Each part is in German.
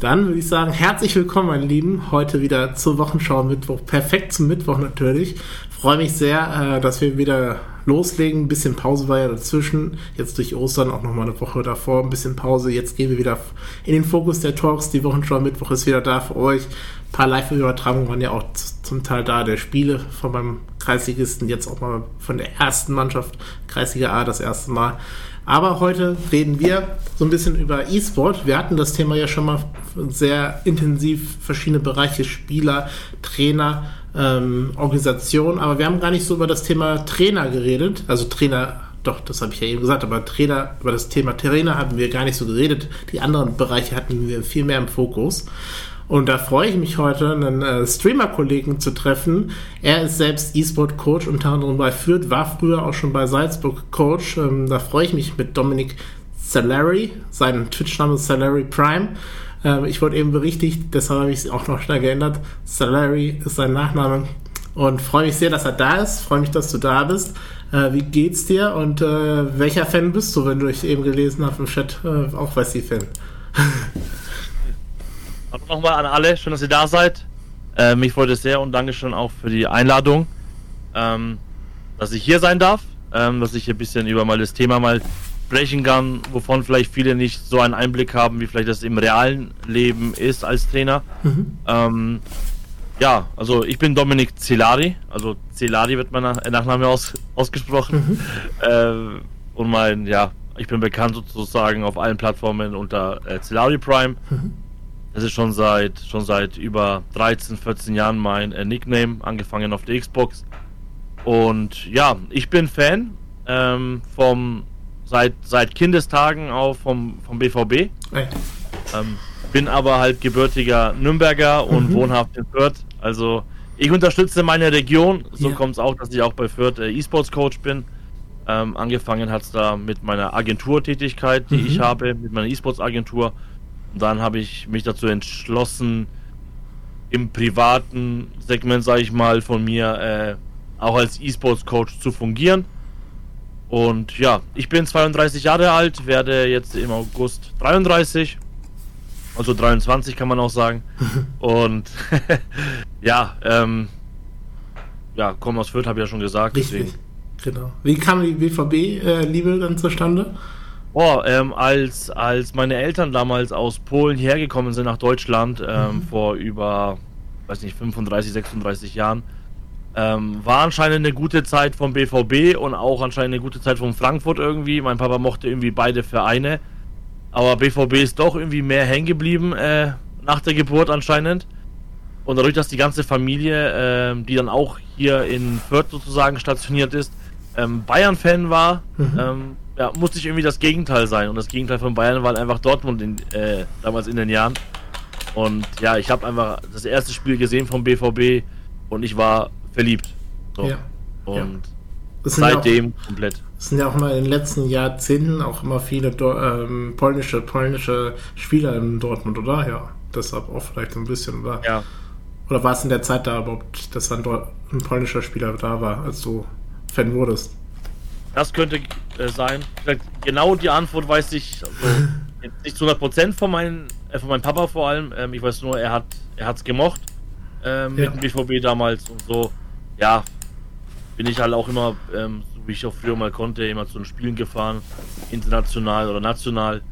Dann würde ich sagen, herzlich willkommen, meine Lieben. Heute wieder zur Wochenschau Mittwoch. Perfekt zum Mittwoch natürlich. Freue mich sehr, äh, dass wir wieder loslegen. Ein bisschen Pause war ja dazwischen. Jetzt durch Ostern auch nochmal eine Woche davor. Ein bisschen Pause. Jetzt gehen wir wieder in den Fokus der Talks. Die Wochenschau Mittwoch ist wieder da für euch. Ein paar Live-Übertragungen waren ja auch zum Teil da. Der Spiele von meinem Kreisligisten. Jetzt auch mal von der ersten Mannschaft. Kreisliga A das erste Mal. Aber heute reden wir so ein bisschen über E-Sport. Wir hatten das Thema ja schon mal sehr intensiv, verschiedene Bereiche, Spieler, Trainer, ähm, Organisation, aber wir haben gar nicht so über das Thema Trainer geredet. Also Trainer, doch, das habe ich ja eben gesagt, aber Trainer, über das Thema Trainer haben wir gar nicht so geredet. Die anderen Bereiche hatten wir viel mehr im Fokus. Und da freue ich mich heute, einen äh, Streamer-Kollegen zu treffen. Er ist selbst E-Sport-Coach, unter anderem bei Fürth, war früher auch schon bei Salzburg Coach. Ähm, da freue ich mich mit Dominik Salary. Sein Twitch-Name ist Salary Prime. Ähm, ich wurde eben berichtigt, deshalb habe ich es auch noch schnell geändert. Salary ist sein Nachname. Und freue mich sehr, dass er da ist. Freue mich, dass du da bist. Äh, wie geht's dir und äh, welcher Fan bist du, wenn du dich eben gelesen hast im Chat? Äh, auch Wessi-Fan. Hallo nochmal an alle, schön, dass ihr da seid. Äh, mich freut es sehr und danke schon auch für die Einladung, ähm, dass ich hier sein darf, ähm, dass ich hier ein bisschen über mal das Thema mal sprechen kann, wovon vielleicht viele nicht so einen Einblick haben, wie vielleicht das im realen Leben ist als Trainer. Mhm. Ähm, ja, also ich bin Dominik Celari, also Celari wird mein Nachname aus, ausgesprochen. Mhm. Äh, und mein, ja, ich bin bekannt sozusagen auf allen Plattformen unter äh, Celari Prime. Mhm. Das ist schon seit schon seit über 13, 14 Jahren mein äh, Nickname, angefangen auf der Xbox. Und ja, ich bin Fan ähm, vom seit seit Kindestagen auch vom vom BVB. Hey. Ähm, bin aber halt gebürtiger Nürnberger und mhm. wohnhaft in Fürth. Also ich unterstütze meine Region. So ja. kommt es auch, dass ich auch bei Fürth äh, E-Sports Coach bin. Ähm, angefangen hat es da mit meiner Agenturtätigkeit, die mhm. ich habe, mit meiner E-Sports Agentur. Und dann habe ich mich dazu entschlossen, im privaten Segment, sage ich mal, von mir äh, auch als E-Sports-Coach zu fungieren. Und ja, ich bin 32 Jahre alt, werde jetzt im August 33. Also 23 kann man auch sagen. Und ja, ähm, ja, komme aus Fürth, habe ich ja schon gesagt. Richtig. Deswegen. Genau. Wie kam die BVB-Liebe äh, dann zustande? Oh, ähm, als, als meine Eltern damals aus Polen hergekommen sind nach Deutschland, ähm, mhm. vor über, weiß nicht, 35, 36 Jahren, ähm, war anscheinend eine gute Zeit vom BVB und auch anscheinend eine gute Zeit von Frankfurt irgendwie. Mein Papa mochte irgendwie beide Vereine. Aber BVB ist doch irgendwie mehr hängen geblieben äh, nach der Geburt anscheinend. Und dadurch, dass die ganze Familie, äh, die dann auch hier in Fürth sozusagen stationiert ist, ähm, Bayern-Fan war, mhm. ähm, ja, musste ich irgendwie das Gegenteil sein. Und das Gegenteil von Bayern war halt einfach Dortmund in, äh, damals in den Jahren. Und ja, ich habe einfach das erste Spiel gesehen vom BVB und ich war verliebt. So. Ja. Und ja. seitdem ja auch, komplett. Es sind ja auch mal in den letzten Jahrzehnten auch immer viele ähm, polnische, polnische Spieler in Dortmund, oder? Ja, deshalb auch vielleicht so ein bisschen, oder? Ja. Oder war es in der Zeit da überhaupt, dass dann ein polnischer Spieler da war, als du Fan wurdest? Das könnte äh, sein. Genau die Antwort weiß ich also, nicht zu 100% von, meinen, äh, von meinem Papa vor allem. Ähm, ich weiß nur, er hat er hat's gemocht ähm, mit dem BVB damals und so. Ja, bin ich halt auch immer, ähm, so wie ich auch früher mal konnte, immer zu den Spielen gefahren, international oder national.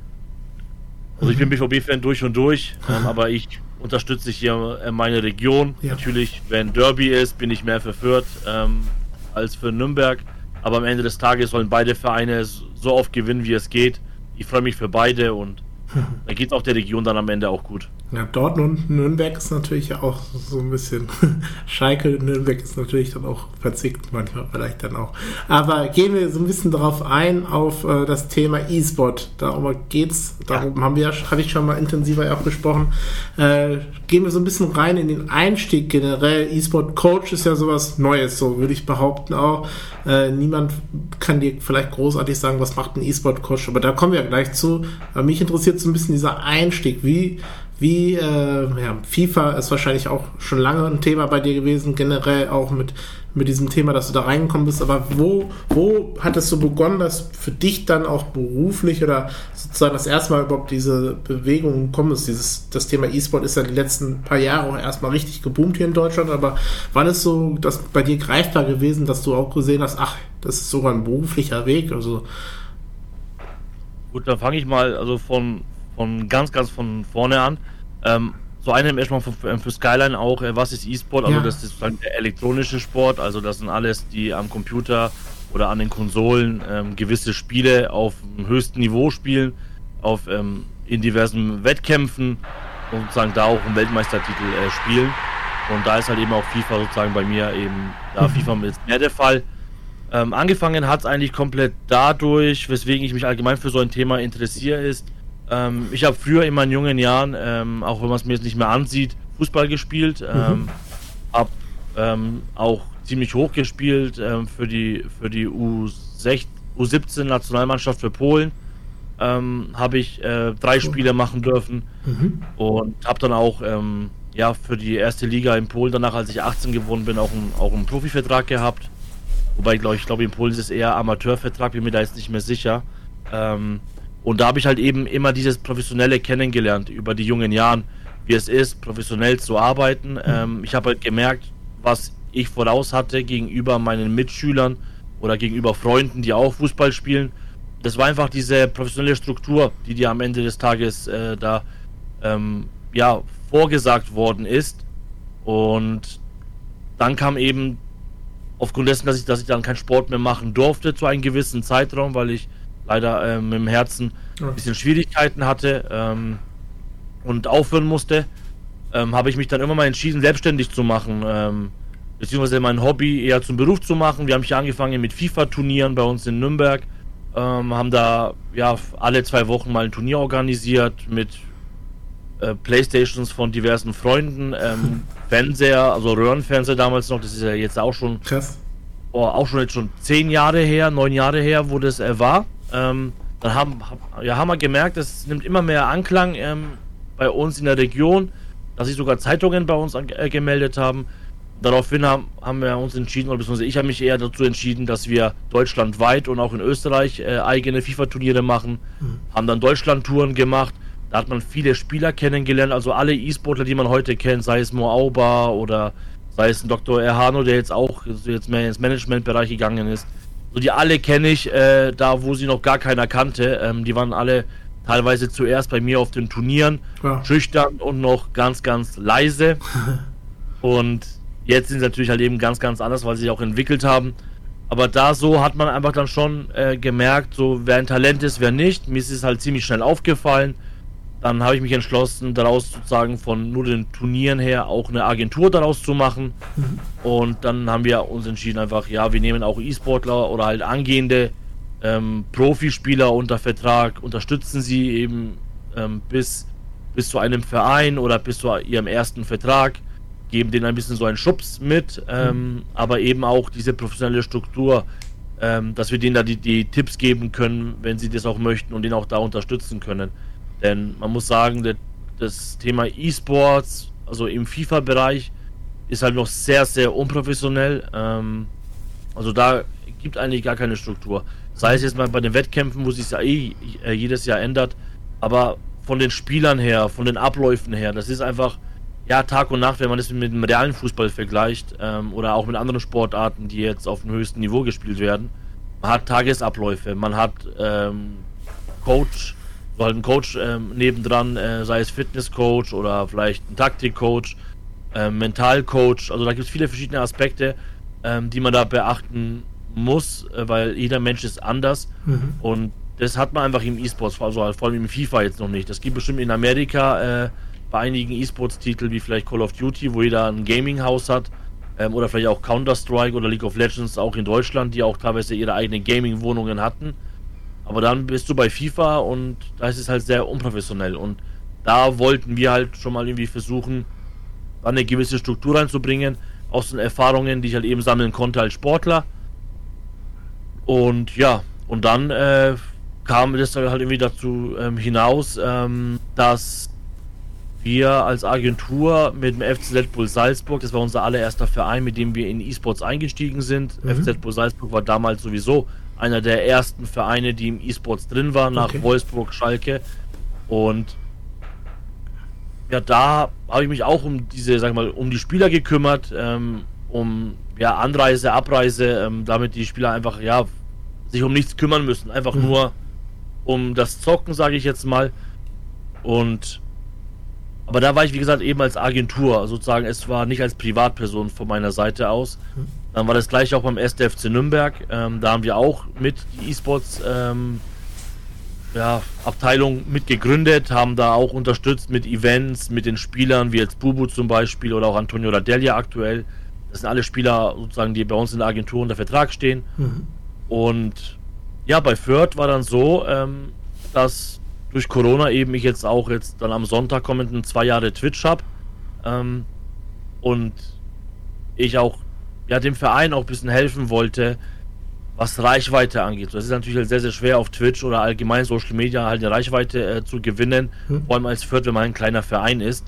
Also ich bin mhm. BVB-Fan durch und durch, ähm, aber ich unterstütze hier äh, meine Region. Ja. Natürlich, wenn Derby ist, bin ich mehr für Fürth ähm, als für Nürnberg. Aber am Ende des Tages sollen beide Vereine so oft gewinnen, wie es geht. Ich freue mich für beide und da geht es auch der Region dann am Ende auch gut. Ja, Dortmund, Nürnberg ist natürlich auch so ein bisschen. Schalke, Nürnberg ist natürlich dann auch verzickt, manchmal vielleicht dann auch. Aber gehen wir so ein bisschen darauf ein, auf äh, das Thema E-Sport. Darum geht's. Darum ja. haben wir, habe ich schon mal intensiver auch gesprochen. Äh, gehen wir so ein bisschen rein in den Einstieg generell. E-Sport Coach ist ja sowas Neues, so würde ich behaupten auch. Äh, niemand kann dir vielleicht großartig sagen, was macht ein E-Sport Coach, aber da kommen wir ja gleich zu. Aber mich interessiert so ein bisschen dieser Einstieg. Wie Wie, äh, ja, FIFA ist wahrscheinlich auch schon lange ein Thema bei dir gewesen, generell auch mit, mit diesem Thema, dass du da reingekommen bist. Aber wo, wo hat es so begonnen, dass für dich dann auch beruflich oder sozusagen das erste Mal überhaupt diese Bewegung gekommen ist? Dieses, das Thema E-Sport ist ja die letzten paar Jahre auch erstmal richtig geboomt hier in Deutschland. Aber wann ist so das bei dir greifbar gewesen, dass du auch gesehen hast, ach, das ist sogar ein beruflicher Weg? Also, Gut, dann fange ich mal also von, von ganz, ganz von vorne an. Ähm, so einem erstmal für, für Skyline auch, äh, was ist E-Sport? Also ja. das ist halt der elektronische Sport, also das sind alles, die am Computer oder an den Konsolen ähm, gewisse Spiele auf dem höchsten Niveau spielen, auf ähm, in diversen Wettkämpfen und sozusagen da auch einen Weltmeistertitel äh, spielen. Und da ist halt eben auch FIFA sozusagen bei mir eben, da mhm. FIFA ist mehr der Fall. Ähm, angefangen hat es eigentlich komplett dadurch, weswegen ich mich allgemein für so ein Thema interessiere, ist, ähm, ich habe früher in meinen jungen Jahren, ähm, auch wenn man es mir jetzt nicht mehr ansieht, Fußball gespielt, mhm. Ähm, habe ähm, auch ziemlich hoch gespielt ähm, für die, für die U6, U17 Nationalmannschaft für Polen. habe ich äh, drei Spiele machen dürfen mhm. und habe dann auch ja, für die erste Liga in Polen danach, als ich 18 geworden bin, auch, ein, auch einen Profivertrag gehabt. Wobei, glaube ich, glaube in Polen ist es eher Amateurvertrag, bin mir da jetzt nicht mehr sicher. Ähm, und da habe ich halt eben immer dieses Professionelle kennengelernt über die jungen Jahren, wie es ist, professionell zu arbeiten. Mhm. Ähm, ich habe halt gemerkt, was ich voraus hatte gegenüber meinen Mitschülern oder gegenüber Freunden, die auch Fußball spielen. Das war einfach diese professionelle Struktur, die dir am Ende des Tages äh, da ähm, ja, vorgesagt worden ist. Und dann kam eben aufgrund dessen, dass ich, dass ich dann keinen Sport mehr machen durfte zu einem gewissen Zeitraum, weil ich leider ähm, im Herzen ein bisschen Schwierigkeiten hatte ähm, und aufhören musste, ähm, habe ich mich dann immer mal entschieden, selbstständig zu machen, ähm, beziehungsweise mein Hobby eher zum Beruf zu machen. Wir haben hier angefangen mit FIFA-Turnieren bei uns in Nürnberg, ähm, haben da ja alle zwei Wochen mal ein Turnier organisiert mit äh, Playstations von diversen Freunden, Fernseher, also Röhrenfernseher damals noch, das ist ja jetzt auch schon Krass. Oh, auch schon jetzt schon zehn Jahre her, neun Jahre her, wo das äh, war. Ähm, dann haben, ja, haben wir gemerkt, es nimmt immer mehr Anklang ähm, bei uns in der Region, dass sich sogar Zeitungen bei uns äh, gemeldet haben. Daraufhin haben, haben wir uns entschieden, oder beziehungsweise ich habe mich eher dazu entschieden, dass wir deutschlandweit und auch in Österreich äh, eigene FIFA-Turniere machen. Mhm. Haben dann Deutschland-Touren gemacht da hat man viele Spieler kennengelernt, also alle E-Sportler, die man heute kennt, sei es Mo Auba oder sei es ein Dr. Erhano, der jetzt auch jetzt mehr ins Managementbereich gegangen ist. So die alle kenne ich, äh, da wo sie noch gar keiner kannte. Ähm, die waren alle teilweise zuerst bei mir auf den Turnieren, ja. schüchtern und noch ganz, ganz leise. und jetzt sind sie natürlich halt eben ganz, ganz anders, weil sie sich auch entwickelt haben. Aber da so hat man einfach dann schon äh, gemerkt, so wer ein Talent ist, wer nicht. Mir ist es halt ziemlich schnell aufgefallen. Dann habe ich mich entschlossen, daraus sozusagen von nur den Turnieren her auch eine Agentur daraus zu machen. Mhm. Und dann haben wir uns entschieden, einfach, ja, wir nehmen auch E-Sportler oder halt angehende ähm, Profispieler unter Vertrag, unterstützen sie eben ähm, bis, bis zu einem Verein oder bis zu ihrem ersten Vertrag, geben denen ein bisschen so einen Schubs mit, ähm, mhm. aber eben auch diese professionelle Struktur, ähm, dass wir denen da die, die Tipps geben können, wenn sie das auch möchten und den auch da unterstützen können. Denn man muss sagen, das Thema E-Sports, also im FIFA-Bereich, ist halt noch sehr, sehr unprofessionell. Ähm, also da gibt eigentlich gar keine Struktur. Sei es jetzt mal bei den Wettkämpfen, wo sich ja eh äh, jedes Jahr ändert, aber von den Spielern her, von den Abläufen her, das ist einfach ja Tag und Nacht, wenn man das mit dem realen Fußball vergleicht ähm, oder auch mit anderen Sportarten, die jetzt auf dem höchsten Niveau gespielt werden. Man hat Tagesabläufe, man hat ähm, Coach, so halt ein Coach ähm, nebendran, äh, sei es Fitnesscoach oder vielleicht ein Taktikcoach, äh, Mentalcoach. Also da gibt es viele verschiedene Aspekte, ähm, die man da beachten muss, äh, weil jeder Mensch ist anders. Mhm. Und das hat man einfach im E-Sports, also vor allem im FIFA jetzt noch nicht. Das gibt bestimmt in Amerika äh, bei einigen E-Sports-Titeln wie vielleicht Call of Duty, wo jeder ein Gaming-Haus hat. Ähm, oder vielleicht auch Counter-Strike oder League of Legends, auch in Deutschland, die auch teilweise ihre eigenen Gaming-Wohnungen hatten. Aber dann bist du bei FIFA und da ist es halt sehr unprofessionell. Und da wollten wir halt schon mal irgendwie versuchen, eine gewisse Struktur reinzubringen, aus den Erfahrungen, die ich halt eben sammeln konnte als Sportler. Und ja, und dann äh, kam das halt irgendwie dazu ähm, hinaus, ähm, dass wir als Agentur mit dem FC Red Bull Salzburg, das war unser allererster Verein, mit dem wir in E-Sports eingestiegen sind. Mhm. FC Red Bull Salzburg war damals sowieso einer der ersten Vereine, die im E-Sports drin waren, nach okay. Wolfsburg, Schalke. Und ja, da habe ich mich auch um diese, sag mal, um die Spieler gekümmert, ähm, um ja, Anreise, Abreise, ähm, damit die Spieler einfach, ja, sich um nichts kümmern müssen. Einfach mhm. nur um das Zocken, sage ich jetzt mal. Und aber da war ich, wie gesagt, eben als Agentur, sozusagen, es war nicht als Privatperson von meiner Seite aus. Mhm. Dann war das gleiche auch beim SDFC Nürnberg. Ähm, da haben wir auch mit die E-Sports ähm, ja, Abteilung mit gegründet, haben da auch unterstützt mit Events, mit den Spielern, wie jetzt Bubu zum Beispiel oder auch Antonio Ladelia aktuell. Das sind alle Spieler sozusagen, die bei uns in der Agentur unter Vertrag stehen. Mhm. Und ja, bei Fürth war dann so, ähm, dass durch Corona eben ich jetzt auch jetzt dann am Sonntag kommenden zwei Jahre Twitch habe. Ähm, und ich auch ja, dem Verein auch ein bisschen helfen wollte, was Reichweite angeht. Das ist natürlich halt sehr, sehr schwer auf Twitch oder allgemein Social Media halt eine Reichweite äh, zu gewinnen, hm. vor allem als Fürth, wenn man ein kleiner Verein ist.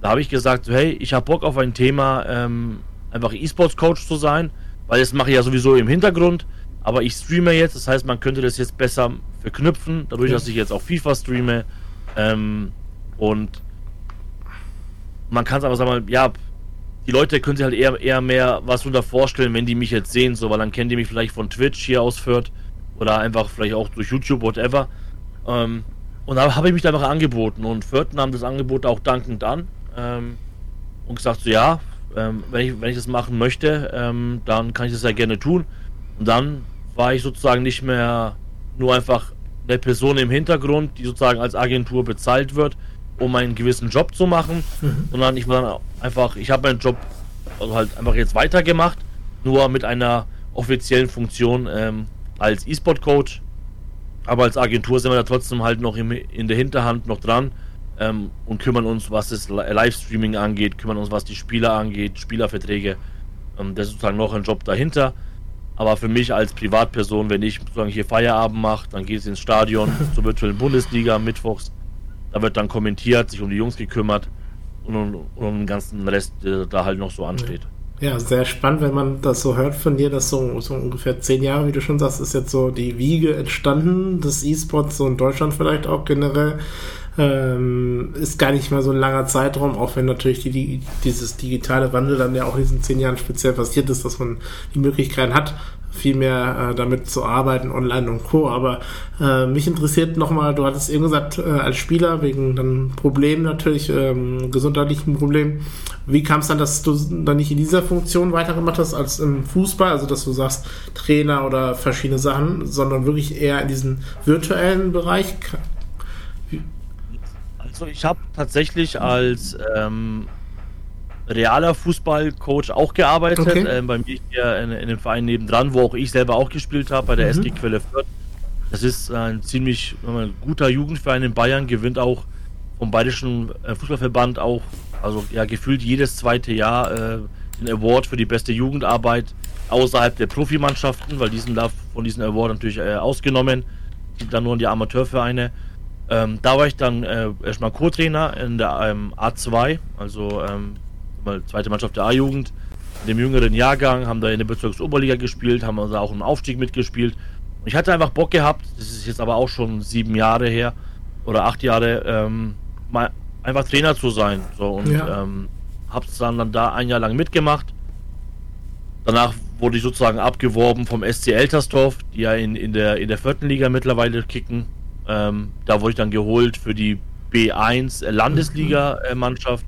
Da habe ich gesagt, so, hey, ich habe Bock auf ein Thema, ähm, einfach E-Sports-Coach zu sein, weil das mache ich ja sowieso im Hintergrund, aber ich streame jetzt, das heißt, man könnte das jetzt besser verknüpfen, dadurch, dass ich jetzt auch FIFA streame ähm, und man kann es aber sagen, ja, die Leute können sich halt eher, eher mehr was darunter vorstellen, wenn die mich jetzt sehen, so, weil dann kennen die mich vielleicht von Twitch hier aus Fürth oder einfach vielleicht auch durch YouTube, whatever. Ähm, und da habe ich mich da einfach angeboten und Fürth nahm das Angebot auch dankend an ähm, und gesagt so, ja, ähm, wenn, ich, wenn ich das machen möchte, ähm, dann kann ich das ja gerne tun. Und dann war ich sozusagen nicht mehr nur einfach eine Person im Hintergrund, die sozusagen als Agentur bezahlt wird, um einen gewissen Job zu machen, mhm. sondern ich war dann einfach, ich habe meinen Job also halt einfach jetzt weitergemacht, nur mit einer offiziellen Funktion ähm, als E-Sport-Coach. Aber als Agentur sind wir da trotzdem halt noch im, in der Hinterhand noch dran ähm, und kümmern uns, was das Livestreaming angeht, kümmern uns, was die Spieler angeht, Spielerverträge. Ähm, das ist sozusagen noch ein Job dahinter. Aber für mich als Privatperson, wenn ich sozusagen hier Feierabend mache, dann geht es ins Stadion zur virtuellen Bundesliga mittwochs da wird dann kommentiert, sich um die Jungs gekümmert und um, um den ganzen Rest, der da halt noch so ansteht. Ja, sehr spannend, wenn man das so hört von dir, dass so, so ungefähr zehn Jahre, wie du schon sagst, ist jetzt so die Wiege entstanden des E-Sports, so in Deutschland vielleicht auch generell. Ähm, ist gar nicht mal so ein langer Zeitraum, auch wenn natürlich die, die, dieses digitale Wandel dann ja auch in diesen zehn Jahren speziell passiert ist, dass man die Möglichkeit hat, viel mehr äh, damit zu arbeiten, online und Co. Aber äh, mich interessiert nochmal, du hattest eben gesagt, äh, als Spieler, wegen dann Problemen natürlich, ähm, gesundheitlichen Problemen, wie kam es dann, dass du dann nicht in dieser Funktion weitergemacht hast als im Fußball, also dass du sagst, Trainer oder verschiedene Sachen, sondern wirklich eher in diesen virtuellen Bereich? Also ich habe tatsächlich als ähm, realer Fußballcoach auch gearbeitet. Okay. Ähm, bei mir hier in, in dem Verein nebendran, wo auch ich selber auch gespielt habe, bei der mhm. SG Quelle Fürth. Das ist ein ziemlich ein guter Jugendverein in Bayern, gewinnt auch vom Bayerischen äh, Fußballverband auch, also ja, gefühlt jedes zweite Jahr äh, den Award für die beste Jugendarbeit außerhalb der Profimannschaften, weil die sind da von diesem Award natürlich äh, ausgenommen. Geht dann nur in die Amateurvereine. Ähm, da war ich dann äh, erstmal Co-Trainer in der ähm, A2, also ähm, zweite Mannschaft der A-Jugend, in dem jüngeren Jahrgang, haben da in der Bezirksoberliga gespielt, haben also auch im Aufstieg mitgespielt. Ich hatte einfach Bock gehabt, das ist jetzt aber auch schon sieben Jahre her oder acht Jahre, ähm, mal einfach Trainer zu sein. So und ja. ähm, hab's dann, dann da ein Jahr lang mitgemacht. Danach wurde ich sozusagen abgeworben vom SC Eltersdorf, die ja in, in, der, in der vierten Liga mittlerweile kicken. Ähm, da wurde ich dann geholt für die B1 Landesliga-Mannschaft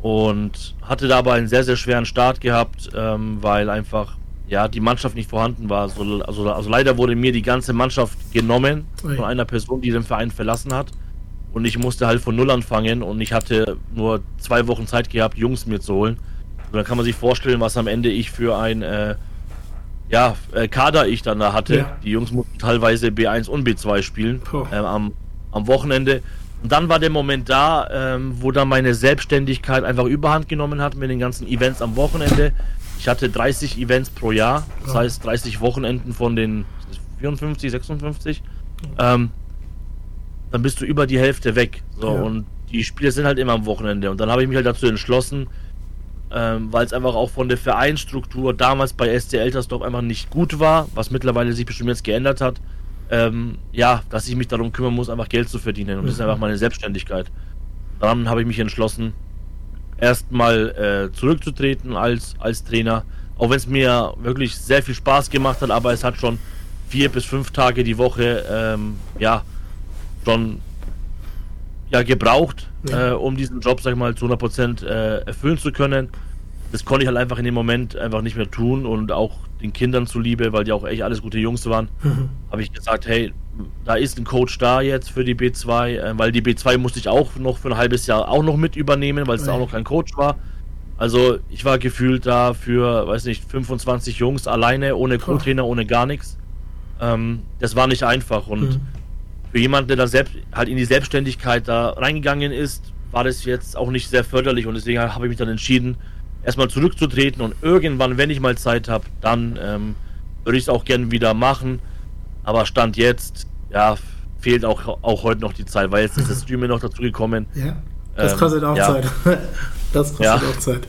und hatte dabei einen sehr, sehr schweren Start gehabt, ähm, weil einfach ja die Mannschaft nicht vorhanden war. So, also, also leider wurde mir die ganze Mannschaft genommen von einer Person, die den Verein verlassen hat. Und ich musste halt von Null anfangen und ich hatte nur zwei Wochen Zeit gehabt, Jungs mir zu holen. Und dann kann man sich vorstellen, was am Ende ich für ein äh, ja, äh, Kader ich dann da hatte. Ja. Die Jungs mussten teilweise B1 und B2 spielen äh, am, am Wochenende. Und dann war der Moment da, ähm, wo dann meine Selbstständigkeit einfach überhand genommen hat mit den ganzen Events am Wochenende. Ich hatte 30 Events pro Jahr, das ja. heißt 30 Wochenenden von den 54, 56. Ähm, dann bist du über die Hälfte weg. So, ja. und die Spiele sind halt immer am Wochenende. Und dann habe ich mich halt dazu entschlossen, ähm, weil es einfach auch von der Vereinsstruktur damals bei SC Eltersdorf einfach nicht gut war, was mittlerweile sich bestimmt jetzt geändert hat. Ähm, ja, dass ich mich darum kümmern muss, einfach Geld zu verdienen. Und das ist mhm. einfach meine Selbstständigkeit. Dann habe ich mich entschlossen, erstmal äh, zurückzutreten als, als Trainer. Auch wenn es mir wirklich sehr viel Spaß gemacht hat, aber es hat schon vier bis fünf Tage die Woche ähm, ja schon ja gebraucht, ja. Äh, um diesen Job, sag ich mal, zu 100% äh, erfüllen zu können. Das konnte ich halt einfach in dem Moment einfach nicht mehr tun und auch den Kindern zuliebe, weil die auch echt alles gute Jungs waren, mhm. habe ich gesagt, hey, da ist ein Coach da jetzt für die B2, äh, weil die B2 musste ich auch noch für ein halbes Jahr auch noch mit übernehmen, weil es ja. auch noch kein Coach war. Also ich war gefühlt da für, weiß nicht, 25 Jungs alleine, ohne Co-Trainer, ohne gar nichts. Ähm, das war nicht einfach und mhm. für jemanden, der da selbst halt in die Selbstständigkeit da reingegangen ist, war das jetzt auch nicht sehr förderlich und deswegen habe ich mich dann entschieden, erstmal zurückzutreten und irgendwann, wenn ich mal Zeit habe, dann ähm, würde ich es auch gerne wieder machen. Aber Stand jetzt, ja, fehlt auch, auch heute noch die Zeit, weil jetzt ist das Streaming noch dazu gekommen. Ja, das ähm, kostet auch ja. Zeit. das kostet ja. auch Zeit.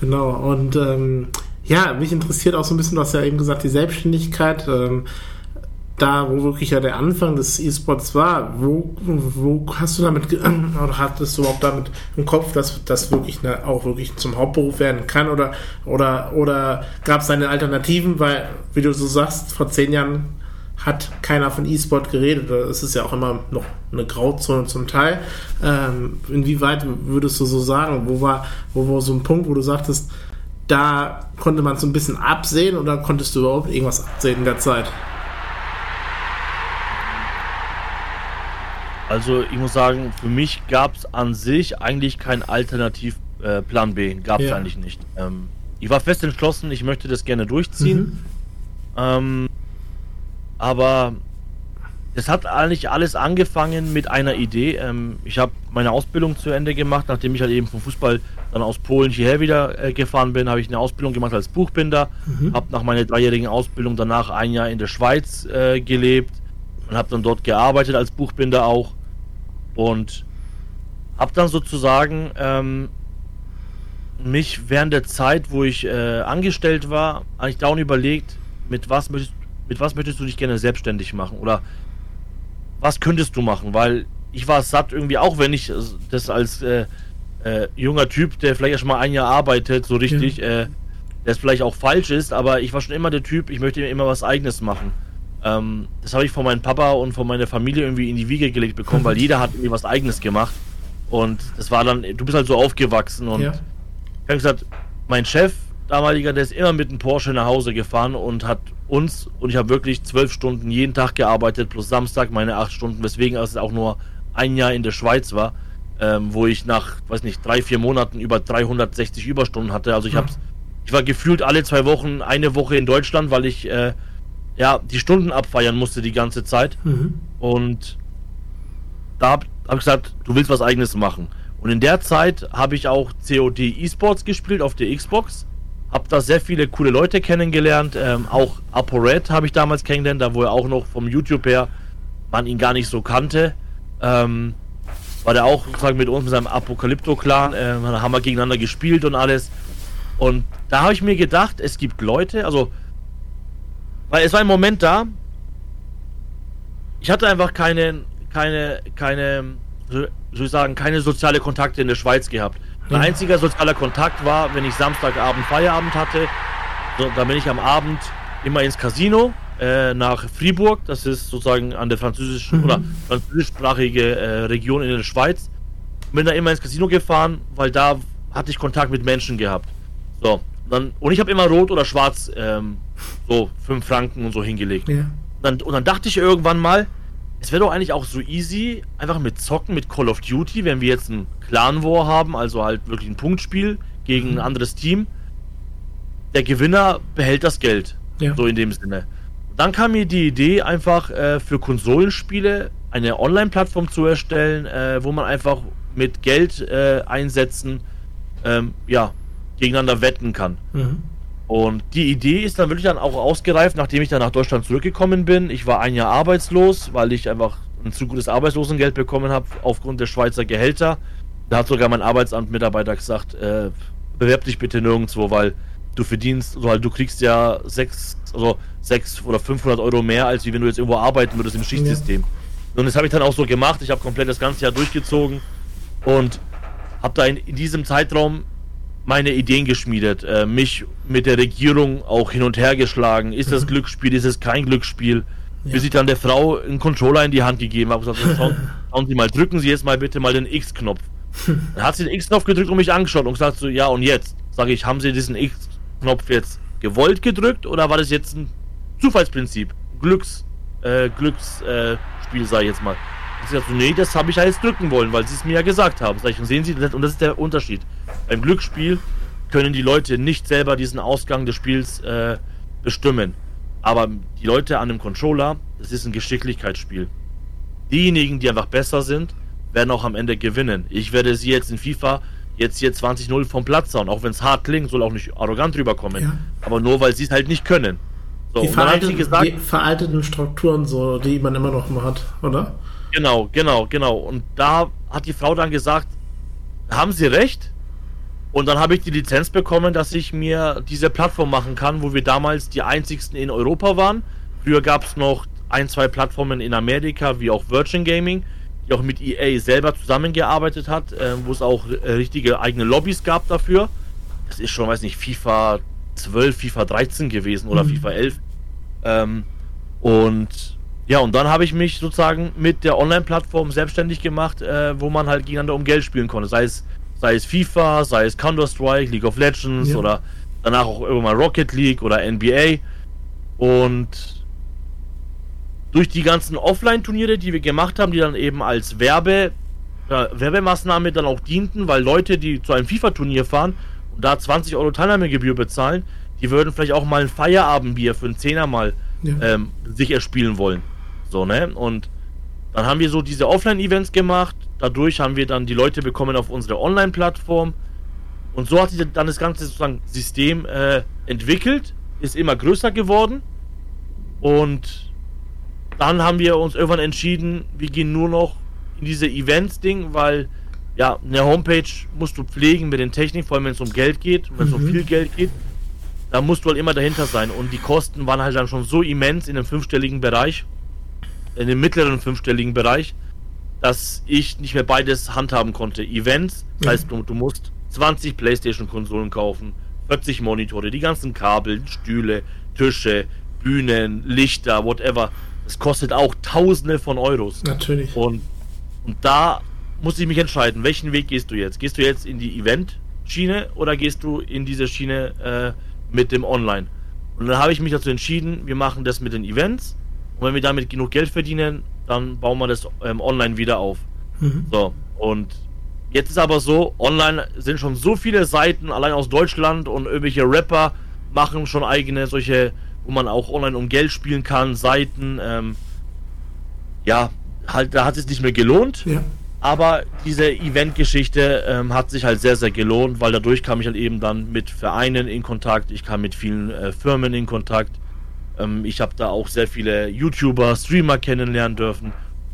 Genau. Und ähm, ja, mich interessiert auch so ein bisschen, du hast ja eben gesagt, die Selbstständigkeit. Ähm, da, wo wirklich ja der Anfang des E-Sports war, wo, wo hast du damit, oder hattest du überhaupt damit im Kopf, dass das wirklich eine, auch wirklich zum Hauptberuf werden kann oder, oder, oder gab es eine Alternativen, weil, wie du so sagst, vor zehn Jahren hat keiner von E-Sport geredet. Es ist ja auch immer noch eine Grauzone zum Teil. Ähm, inwieweit würdest du so sagen, wo war, wo war so ein Punkt, wo du sagtest, da konnte man so ein bisschen absehen oder konntest du überhaupt irgendwas absehen in der Zeit? Also ich muss sagen, für mich gab es an sich eigentlich keinen Alternativplan äh, B. Gab es ja. eigentlich nicht. Ähm, ich war fest entschlossen, ich möchte das gerne durchziehen. Mhm. Ähm, aber es hat eigentlich alles angefangen mit einer Idee. Ähm, ich habe meine Ausbildung zu Ende gemacht, nachdem ich halt eben vom Fußball dann aus Polen hierher wieder äh, gefahren bin, habe ich eine Ausbildung gemacht als Buchbinder. Mhm. Habe nach meiner dreijährigen Ausbildung danach ein Jahr in der Schweiz äh, gelebt und habe dann dort gearbeitet als Buchbinder auch. Und habe dann sozusagen ähm, mich während der Zeit, wo ich äh, angestellt war, eigentlich dauernd überlegt, mit was, möchtest, mit was möchtest du dich gerne selbstständig machen? Oder was könntest du machen? Weil ich war satt irgendwie, auch wenn ich das als äh, äh, junger Typ, der vielleicht schon mal ein Jahr arbeitet, so richtig, ja. Äh, das vielleicht auch falsch ist, aber ich war schon immer der Typ, ich möchte immer was eigenes machen. Ähm, das habe ich von meinem Papa und von meiner Familie irgendwie in die Wiege gelegt bekommen, weil jeder hat irgendwie was Eigenes gemacht. Und das war dann, du bist halt so aufgewachsen und ja. ich habe gesagt, mein Chef, damaliger, der ist immer mit einem Porsche nach Hause gefahren und hat uns, und ich habe wirklich zwölf Stunden jeden Tag gearbeitet, plus Samstag meine acht Stunden, weswegen es auch nur ein Jahr in der Schweiz war, ähm, wo ich nach, weiß nicht, drei, vier Monaten über 360 Überstunden hatte. Also ich habe, ich war gefühlt alle zwei Wochen eine Woche in Deutschland, weil ich äh, ja, die Stunden abfeiern musste die ganze Zeit. Mhm. Und da habe hab ich gesagt, du willst was eigenes machen. Und in der Zeit habe ich auch COD eSports gespielt auf der Xbox. Hab da sehr viele coole Leute kennengelernt. Ähm, auch ApoRed habe ich damals kennengelernt, da wo er auch noch vom YouTube her man ihn gar nicht so kannte. Ähm, war der auch sozusagen mit uns, mit seinem Apokalypto-Clan. Äh, haben wir gegeneinander gespielt und alles. Und da habe ich mir gedacht, es gibt Leute, also weil es war ein Moment da, ich hatte einfach keine, keine, keine, soll ich sagen, keine soziale Kontakte in der Schweiz gehabt. Mein einziger sozialer Kontakt war, wenn ich Samstagabend Feierabend hatte, so, dann bin ich am Abend immer ins Casino äh, nach Fribourg, das ist sozusagen an der französischen mhm. oder französischsprachige äh, Region in der Schweiz. Bin da immer ins Casino gefahren, weil da hatte ich Kontakt mit Menschen gehabt. So, dann, und ich habe immer rot oder schwarz ähm, so 5 Franken und so hingelegt. Ja. Dann, und dann dachte ich irgendwann mal, es wäre doch eigentlich auch so easy, einfach mit Zocken, mit Call of Duty, wenn wir jetzt ein Clan War haben, also halt wirklich ein Punktspiel gegen mhm. ein anderes Team. Der Gewinner behält das Geld. Ja. So in dem Sinne. Dann kam mir die Idee, einfach äh, für Konsolenspiele eine Online-Plattform zu erstellen, äh, wo man einfach mit Geld äh, einsetzen, ähm, ja, gegeneinander wetten kann. Mhm. Und die Idee ist dann wirklich dann auch ausgereift, nachdem ich dann nach Deutschland zurückgekommen bin. Ich war ein Jahr arbeitslos, weil ich einfach ein zu gutes Arbeitslosengeld bekommen habe aufgrund der Schweizer Gehälter. Da hat sogar mein Arbeitsamtmitarbeiter gesagt, äh, bewerb dich bitte nirgendwo, weil du verdienst, weil du kriegst ja sechs, also sechs oder 500 Euro mehr, als wenn du jetzt irgendwo arbeiten würdest im Schichtsystem. Ja. Und das habe ich dann auch so gemacht. Ich habe komplett das ganze Jahr durchgezogen und habe da in, in, diesem Zeitraum meine Ideen geschmiedet, äh, mich mit der Regierung auch hin und her geschlagen. Ist das mhm. Glücksspiel, ist es kein Glücksspiel? Ja. Bis ich dann der Frau einen Controller in die Hand gegeben habe und gesagt, schauen, schauen Sie mal, drücken Sie jetzt mal bitte mal den X-Knopf. Dann hat sie den X-Knopf gedrückt und mich angeschaut und gesagt so, ja und jetzt? Sage ich, haben Sie diesen X-Knopf jetzt gewollt gedrückt oder war das jetzt ein Zufallsprinzip? Glücks, äh, Glücksspiel, äh, sag ich jetzt mal. Ich sag so, nee, das habe ich ja jetzt drücken wollen, weil sie es mir ja gesagt haben. Sag ich, und sehen Sie, und das ist der Unterschied. Beim Glücksspiel können die Leute nicht selber diesen Ausgang des Spiels äh, bestimmen. Aber die Leute an dem Controller, das ist ein Geschicklichkeitsspiel. Diejenigen, die einfach besser sind, werden auch am Ende gewinnen. Ich werde sie jetzt in FIFA jetzt hier 20-0 vom Platz hauen. Auch wenn es hart klingt, soll auch nicht arrogant rüberkommen. Ja. Aber nur, weil sie es halt nicht können. So, die, veralteten, gesagt, die veralteten Strukturen, so, die man immer noch hat, oder? Genau, genau, genau. Und da hat die Frau dann gesagt, haben Sie recht? Und dann habe ich die Lizenz bekommen, dass ich mir diese Plattform machen kann, wo wir damals die einzigsten in Europa waren. Früher gab es noch ein, zwei Plattformen in Amerika, wie auch Virgin Gaming die auch mit EA selber zusammengearbeitet hat, äh, wo es auch äh, richtige eigene Lobbys gab dafür. Das ist schon, weiß nicht, FIFA 12, FIFA 13 gewesen oder mhm. FIFA 11. Ähm, und ja, und dann habe ich mich sozusagen mit der Online-Plattform selbstständig gemacht, äh, wo man halt gegeneinander um Geld spielen konnte. Sei es, sei es FIFA, sei es Counter-Strike, League of Legends ja. oder danach auch irgendwann Rocket League oder NBA. Und durch die ganzen Offline-Turniere, die wir gemacht haben, die dann eben als Werbe, äh, Werbemaßnahme dann auch dienten, weil Leute, die zu einem FIFA-Turnier fahren und da 20 Euro Teilnahmegebühr bezahlen, die würden vielleicht auch mal ein Feierabendbier für einen Zehner mal ja. ähm, sich erspielen wollen. So, ne? Und dann haben wir so diese Offline-Events gemacht. Dadurch haben wir dann die Leute bekommen auf unsere Online-Plattform. Und so hat sich dann das ganze sozusagen System äh, entwickelt, ist immer größer geworden. Und dann haben wir uns irgendwann entschieden, wir gehen nur noch in diese Events-Ding, weil ja, eine Homepage musst du pflegen mit den Technik, vor allem wenn es um Geld geht, wenn es mhm. um viel Geld geht. Da musst du halt immer dahinter sein. Und die Kosten waren halt dann schon so immens in dem fünfstelligen Bereich, in dem mittleren fünfstelligen Bereich, dass ich nicht mehr beides handhaben konnte. Events, das mhm. heißt, du, du musst 20 Playstation-Konsolen kaufen, 40 Monitore, die ganzen Kabel, Stühle, Tische, Bühnen, Lichter, whatever. Es kostet auch Tausende von Euros. Natürlich. Und, und da muss ich mich entscheiden, welchen Weg gehst du jetzt? Gehst du jetzt in die Event-Schiene oder gehst du in diese Schiene äh, mit dem Online? Und dann habe ich mich dazu entschieden, wir machen das mit den Events. Und wenn wir damit genug Geld verdienen, dann bauen wir das ähm, online wieder auf. Mhm. So, und jetzt ist aber so, online sind schon so viele Seiten, allein aus Deutschland und irgendwelche Rapper machen schon eigene solche wo man auch online um Geld spielen kann, Seiten. Ähm, ja, halt, da hat es nicht mehr gelohnt. Ja. Aber diese Event-Geschichte ähm, hat sich halt sehr, sehr gelohnt, weil dadurch kam ich halt eben dann mit Vereinen in Kontakt, ich kam mit vielen äh, Firmen in Kontakt. Ähm, ich habe da auch sehr viele YouTuber, Streamer kennenlernen dürfen.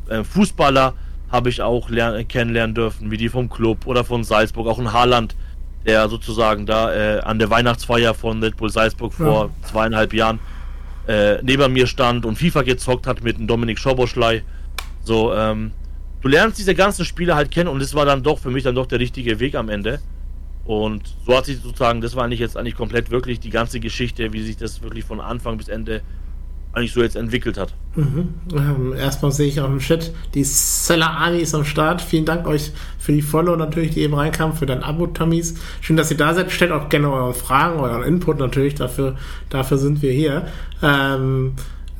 Äh, Fußballer habe ich auch kennenlernen dürfen, wie die vom Club oder von Salzburg, auch in Haaland der sozusagen da äh, an der Weihnachtsfeier von Red Bull Salzburg vor ja. zweieinhalb Jahren äh, neben mir stand und FIFA gezockt hat mit dem Dominik Schoboschlei. So, ähm, du lernst diese ganzen Spiele halt kennen und das war dann doch für mich dann doch der richtige Weg am Ende. Und so hat sich sozusagen, das war eigentlich jetzt eigentlich komplett wirklich die ganze Geschichte, wie sich das wirklich von Anfang bis Ende eigentlich so jetzt entwickelt hat. Mhm. Ähm, erstmal sehe ich auch im Chat, die Seller Army ist am Start. Vielen Dank euch für die Follow natürlich, die eben reinkamen, für dein Abo, Tommys. Schön, dass ihr da seid. Stellt auch gerne eure Fragen, euren Input natürlich. Dafür, dafür sind wir hier. Ähm,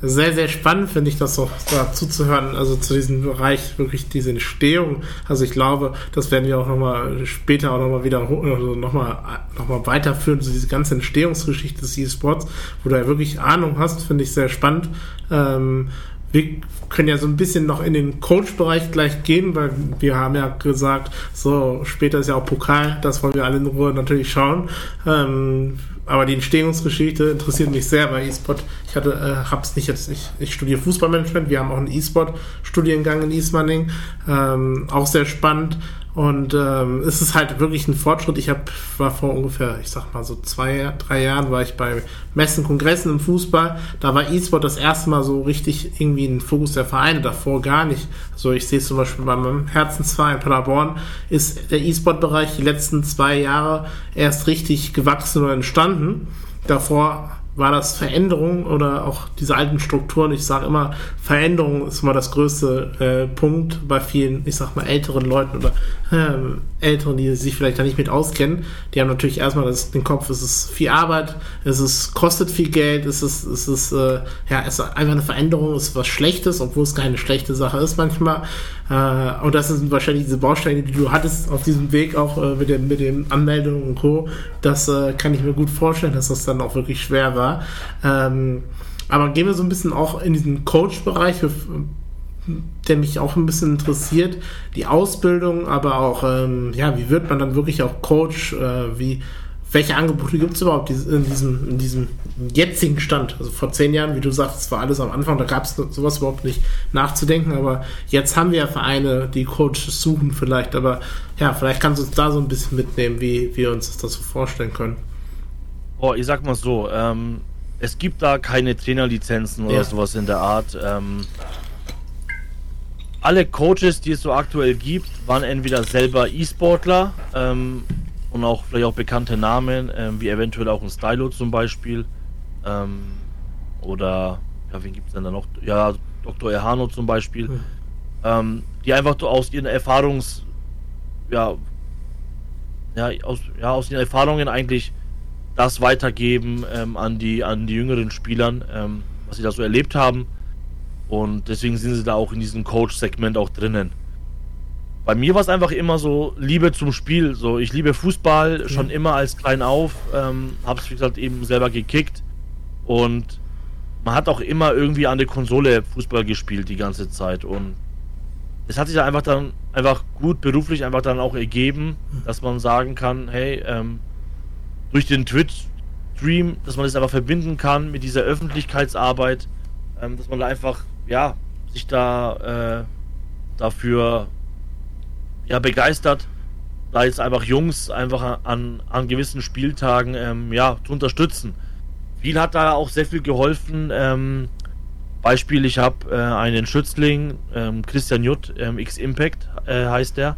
sehr, sehr spannend finde ich das so dazu zu hören, also zu diesem Bereich wirklich diese Entstehung. Also ich glaube, das werden wir auch nochmal später auch nochmal wieder also nochmal noch mal weiterführen, so diese ganze Entstehungsgeschichte des E-Sports, wo du ja wirklich Ahnung hast, finde ich sehr spannend. Ähm, wir können ja so ein bisschen noch in den Coach-Bereich gleich gehen, weil wir haben ja gesagt, so später ist ja auch Pokal, das wollen wir alle in Ruhe natürlich schauen. Ähm, aber die Entstehungsgeschichte interessiert mich sehr bei E-Sport. Ich hatte, äh, hab's nicht jetzt, ich, ich studiere Fußballmanagement, wir haben auch einen E-Sport-Studiengang in Ismaning, ähm, auch sehr spannend. Und ähm, es ist halt wirklich ein Fortschritt. Ich hab, war vor ungefähr, ich sag mal so zwei, drei Jahren, war ich bei Messen, Kongressen im Fußball. Da war E-Sport das erste Mal so richtig irgendwie ein Fokus der Vereine, davor gar nicht. Also ich sehe zum Beispiel bei meinem Herzensverein Paderborn ist der E-Sport-Bereich die letzten zwei Jahre erst richtig gewachsen oder entstanden. Davor war das Veränderung oder auch diese alten Strukturen. Ich sage immer, Veränderung ist immer das größte äh, Punkt bei vielen, ich sag mal, älteren Leuten oder äh, Älteren, die sich vielleicht da nicht mit auskennen. Die haben natürlich erstmal das, den Kopf, es ist viel Arbeit, es ist, kostet viel Geld, es ist, es ist, äh, ja, es ist einfach eine Veränderung, es ist was Schlechtes, obwohl es keine schlechte Sache ist manchmal. Äh, und das sind wahrscheinlich diese Bausteine, die du hattest auf diesem Weg auch äh, mit, den, mit den Anmeldungen und Co. Das äh, kann ich mir gut vorstellen, dass das dann auch wirklich schwer war. Ähm, aber gehen wir so ein bisschen auch in diesen Coach-Bereich, der mich auch ein bisschen interessiert. Die Ausbildung, aber auch, ähm, ja, wie wird man dann wirklich auch Coach? Äh, wie, welche Angebote gibt es überhaupt in diesem, in diesem jetzigen Stand? Also vor zehn Jahren, wie du sagst, war alles am Anfang, da gab es sowas überhaupt nicht nachzudenken, aber jetzt haben wir ja Vereine, die Coaches suchen vielleicht, aber ja, vielleicht kannst du uns da so ein bisschen mitnehmen, wie wir uns das so vorstellen können. Oh, ich sag mal so, ähm, es gibt da keine Trainerlizenzen oder ja. sowas in der Art. Ähm, alle Coaches, die es so aktuell gibt, waren entweder selber E-Sportler ähm, und auch vielleicht auch bekannte Namen, ähm, wie eventuell auch ein Stylo zum Beispiel. Ähm, oder, ja, wen gibt es denn da noch? Ja, Dr. Erhano zum Beispiel. Mhm. Ähm, die einfach aus ihren Erfahrungs, ja, ja, aus, ja, aus ihren Erfahrungen eigentlich das weitergeben ähm, an, die, an die jüngeren Spielern, ähm, was sie da so erlebt haben. Und deswegen sind sie da auch in diesem Coach-Segment auch drinnen bei mir war es einfach immer so Liebe zum Spiel. So, ich liebe Fußball schon immer als klein auf. Ähm, hab's wie gesagt eben selber gekickt und man hat auch immer irgendwie an der Konsole Fußball gespielt die ganze Zeit und es hat sich einfach dann einfach gut beruflich einfach dann auch ergeben, dass man sagen kann, hey, ähm, durch den Twitch-Stream, dass man das einfach verbinden kann mit dieser Öffentlichkeitsarbeit, ähm, dass man da einfach, ja, sich da äh, dafür ja, begeistert, da jetzt einfach Jungs einfach an, an gewissen Spieltagen ähm, ja, zu unterstützen. Viel hat da auch sehr viel geholfen. Ähm, Beispiel, ich habe äh, einen Schützling, ähm, Christian Jutt, ähm, X-Impact äh, heißt der.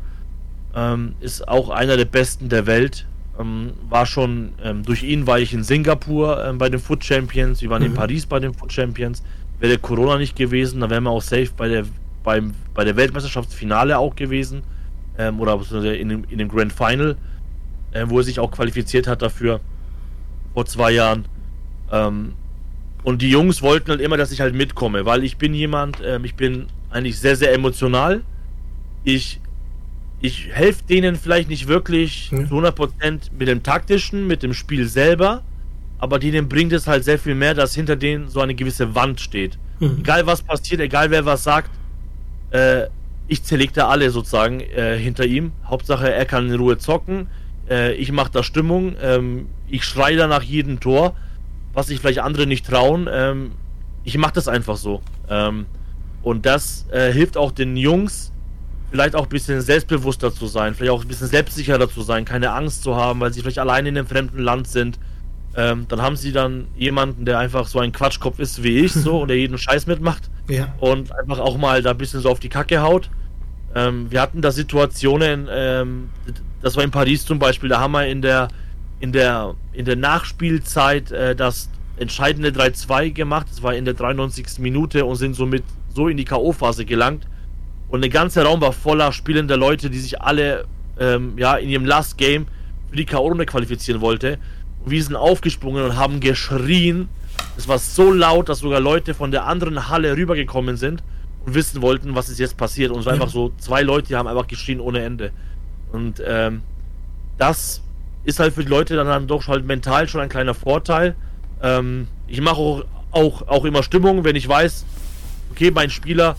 Ähm, ist auch einer der besten der Welt. Ähm, war schon, ähm, durch ihn war ich in Singapur ähm, bei den Foot Champions, wir waren mhm. in Paris bei den Foot Champions. Wäre Corona nicht gewesen, dann wären wir auch safe bei der, beim, bei der Weltmeisterschaftsfinale auch gewesen ähm, oder in dem, in dem Grand Final, äh, wo er sich auch qualifiziert hat dafür vor zwei Jahren. Ähm, und die Jungs wollten halt immer, dass ich halt mitkomme, weil ich bin jemand, ähm, ich bin eigentlich sehr, sehr emotional. Ich, ich helfe denen vielleicht nicht wirklich mhm. zu 100% mit dem taktischen, mit dem Spiel selber, aber denen bringt es halt sehr viel mehr, dass hinter denen so eine gewisse Wand steht. Mhm. Egal was passiert, egal wer was sagt, äh, ich zerleg da alle sozusagen äh, hinter ihm. Hauptsache, er kann in Ruhe zocken. Äh, ich mache da Stimmung. Ähm, ich schreie da nach jedem Tor, was sich vielleicht andere nicht trauen. Ähm, ich mache das einfach so. Ähm, und das äh, hilft auch den Jungs, vielleicht auch ein bisschen selbstbewusster zu sein, vielleicht auch ein bisschen selbstsicherer zu sein, keine Angst zu haben, weil sie vielleicht alleine in einem fremden Land sind. Ähm, dann haben sie dann jemanden, der einfach so ein Quatschkopf ist wie ich, so und der jeden Scheiß mitmacht. Ja. Und einfach auch mal da ein bisschen so auf die Kacke haut. Ähm, wir hatten da Situationen, ähm, das war in Paris zum Beispiel, da haben wir in der, in der, in der Nachspielzeit äh, das entscheidende 3-2 gemacht. Das war in der 93. Minute und sind somit so in die K.O.-Phase gelangt. Und der ganze Raum war voller spielender Leute, die sich alle ähm, ja, in ihrem Last Game für die K.O.-Runde qualifizieren wollte. Und wir sind aufgesprungen und haben geschrien. Es war so laut, dass sogar Leute von der anderen Halle rübergekommen sind und wissen wollten, was ist jetzt passiert. Und es war einfach so, zwei Leute, die haben einfach geschrien ohne Ende. Und ähm, das ist halt für die Leute dann, dann doch halt mental schon ein kleiner Vorteil. Ähm, ich mache auch, auch, auch immer Stimmung, wenn ich weiß, okay, mein Spieler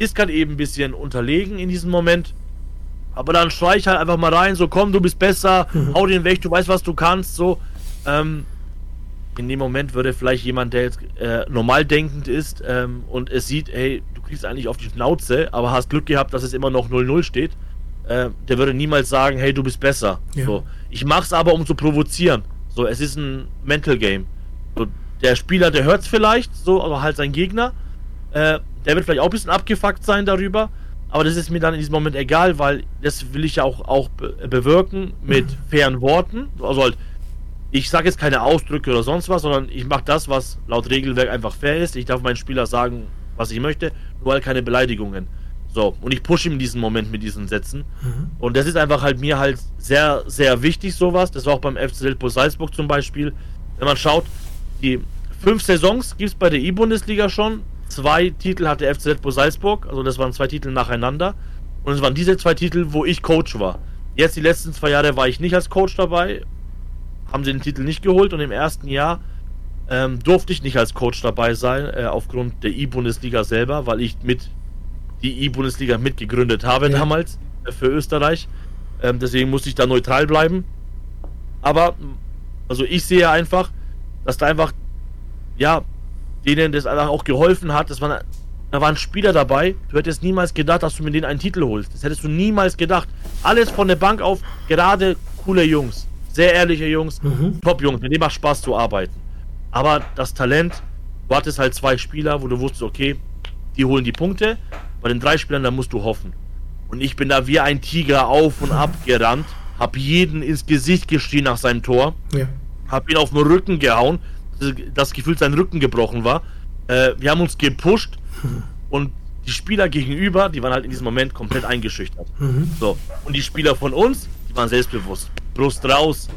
ist gerade eben ein bisschen unterlegen in diesem Moment. Aber dann schrei ich halt einfach mal rein, so komm, du bist besser, mhm. hau den weg, du weißt, was du kannst, so. Ähm, in dem Moment würde vielleicht jemand, der jetzt äh, normal denkend ist ähm, und es sieht, hey, du kriegst eigentlich auf die Schnauze, aber hast Glück gehabt, dass es immer noch 0-0 steht, äh, der würde niemals sagen, hey, du bist besser. Ja. So. Ich mach's aber, um zu provozieren. So, es ist ein Mental Game. So, der Spieler, der hört's vielleicht, so, aber halt sein Gegner, äh, der wird vielleicht auch ein bisschen abgefuckt sein darüber, aber das ist mir dann in diesem Moment egal, weil das will ich ja auch, auch bewirken mit mhm. fairen Worten. Also halt, ich sage jetzt keine Ausdrücke oder sonst was, sondern ich mache das, was laut Regelwerk einfach fair ist. Ich darf meinen Spieler sagen, was ich möchte, nur halt keine Beleidigungen. So, und ich pushe ihm in diesem Moment mit diesen Sätzen. Mhm. Und das ist einfach halt mir halt sehr, sehr wichtig, sowas. Das war auch beim FC Bull Salzburg zum Beispiel. Wenn man schaut, die fünf Saisons gibt es bei der E-Bundesliga schon. Zwei Titel hatte FC Red Bull Salzburg, also das waren zwei Titel nacheinander. Und es waren diese zwei Titel, wo ich Coach war. Jetzt die letzten zwei Jahre war ich nicht als Coach dabei haben sie den Titel nicht geholt und im ersten Jahr ähm, durfte ich nicht als Coach dabei sein, äh, aufgrund der E-Bundesliga selber, weil ich mit die E-Bundesliga mitgegründet habe ja. damals äh, für Österreich. Ähm, deswegen musste ich da neutral bleiben. Aber, also ich sehe einfach, dass da einfach, ja, denen das auch geholfen hat. Das waren, da waren Spieler dabei. Du hättest niemals gedacht, dass du mit denen einen Titel holst. Das hättest du niemals gedacht. Alles von der Bank auf, gerade coole Jungs. Sehr ehrliche Jungs, mhm. Top-Jungs, mit denen macht Spaß zu arbeiten. Aber das Talent, du hattest halt zwei Spieler, wo du wusstest, okay, die holen die Punkte. Bei den drei Spielern, da musst du hoffen. Und ich bin da wie ein Tiger auf und ab gerannt, hab jeden ins Gesicht geschrien nach seinem Tor, ja. hab ihn auf den Rücken gehauen, das Gefühl, sein Rücken gebrochen war. Äh, wir haben uns gepusht und die Spieler gegenüber, die waren halt in diesem Moment komplett eingeschüchtert. Mhm. So. Und die Spieler von uns, die waren selbstbewusst. Brust raus.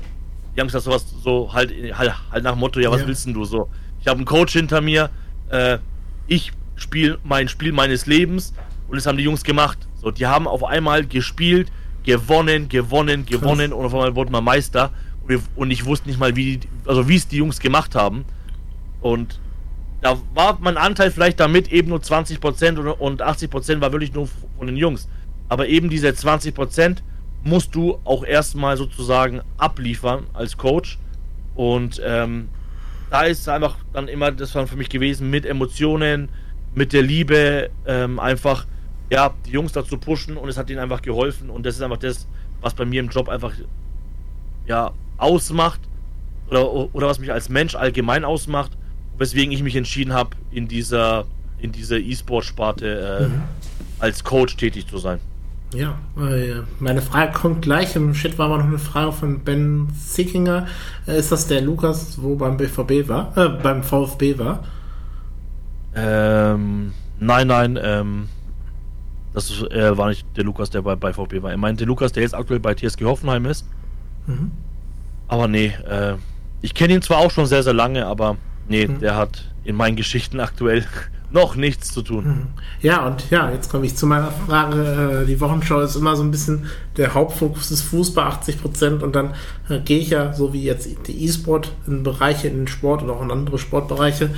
Die haben gesagt, sowas, so halt, halt, halt nach Motto, ja, was ja. willst denn du so? Ich habe einen Coach hinter mir, äh, ich spiele mein Spiel meines Lebens und das haben die Jungs gemacht. So, die haben auf einmal gespielt, gewonnen, gewonnen, gewonnen Krass. und auf einmal wurden wir Meister und, ich wusste nicht mal, wie, also wie es die Jungs gemacht haben. Und da war mein Anteil vielleicht damit eben nur 20% und 80% war wirklich nur von den Jungs. Aber eben diese 20%, musst du auch erstmal sozusagen abliefern als Coach. Und ähm, da ist einfach dann immer, das war für mich gewesen, mit Emotionen, mit der Liebe, ähm, einfach, ja, die Jungs dazu pushen und es hat ihnen einfach geholfen. Und das ist einfach das, was bei mir im Job einfach, ja, ausmacht oder, oder was mich als Mensch allgemein ausmacht, weswegen ich mich entschieden habe, in dieser, in dieser E-Sport-Sparte äh, mhm. als Coach tätig zu sein. Ja, meine Frage kommt gleich. Im Chat war aber noch eine Frage von Ben Sickinger. Äh, ist das der Lukas, wo beim BVB war? Äh, beim VfB war? Ähm, nein, nein, ähm, das äh, war nicht der Lukas, der bei, bei VfB war. Er meinte Lukas, der jetzt aktuell bei TSG Hoffenheim ist. Mhm. Aber nee, äh, ich kenne ihn zwar auch schon sehr, sehr lange, aber nee, mhm. der hat in meinen Geschichten aktuell noch nichts zu tun. Mhm. Ja, und ja, jetzt komme ich zu meiner Frage. Äh, die Wochenschau ist immer so ein bisschen der Hauptfokus des Fußball, 80 Prozent. Und dann äh, gehe ich ja, so wie jetzt die E-Sport, in Bereiche in den Sport oder auch in andere Sportbereiche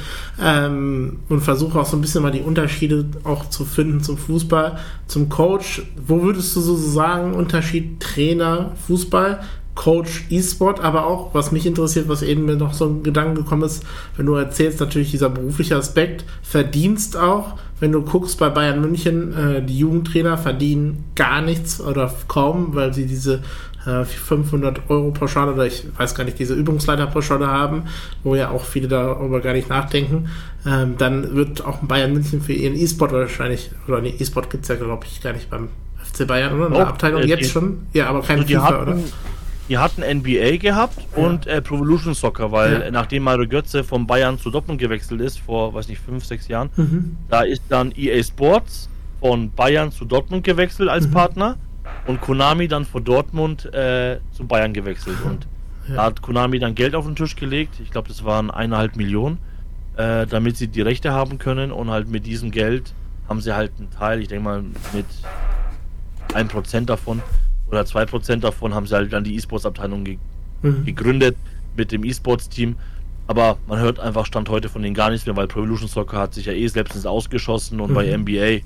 ähm, und versuche auch so ein bisschen mal die Unterschiede auch zu finden zum Fußball, zum Coach. Wo würdest du so sagen, Unterschied Trainer, Fußball? Coach E-Sport, aber auch, was mich interessiert, was eben mir noch so ein Gedanke gekommen ist, wenn du erzählst, natürlich dieser berufliche Aspekt, Verdienst auch, wenn du guckst bei Bayern München, äh, die Jugendtrainer verdienen gar nichts oder kaum, weil sie diese äh, 500 Euro Pauschale oder ich weiß gar nicht, diese Übungsleiter-Pauschale haben, wo ja auch viele darüber gar nicht nachdenken, ähm, dann wird auch Bayern München für ihren E-Sport wahrscheinlich, oder nee, E-Sport gibt es ja glaube ich gar nicht beim FC Bayern, oder? Eine oh, Abteilung äh, jetzt schon? Ja, aber kein also FIFA, hatten, oder? Die hatten NBA gehabt und äh, Pro Evolution Soccer, weil ja. nachdem Mario Götze von Bayern zu Dortmund gewechselt ist, vor, weiß nicht, fünf, sechs Jahren, mhm. da ist dann EA Sports von Bayern zu Dortmund gewechselt als mhm. Partner und Konami dann von Dortmund äh, zu Bayern gewechselt. Und ja. da hat Konami dann Geld auf den Tisch gelegt, ich glaube, das waren eineinhalb Millionen, äh, damit sie die Rechte haben können und halt mit diesem Geld haben sie halt einen Teil, ich denke mal mit ein Prozent davon, oder 2% davon haben sie halt dann die E-Sports-Abteilung ge mhm. gegründet mit dem E-Sports-Team. Aber man hört einfach Stand heute von denen gar nichts mehr, weil Pro Evolution Soccer hat sich ja eh selbst ins Ausgeschossen und mhm. bei NBA,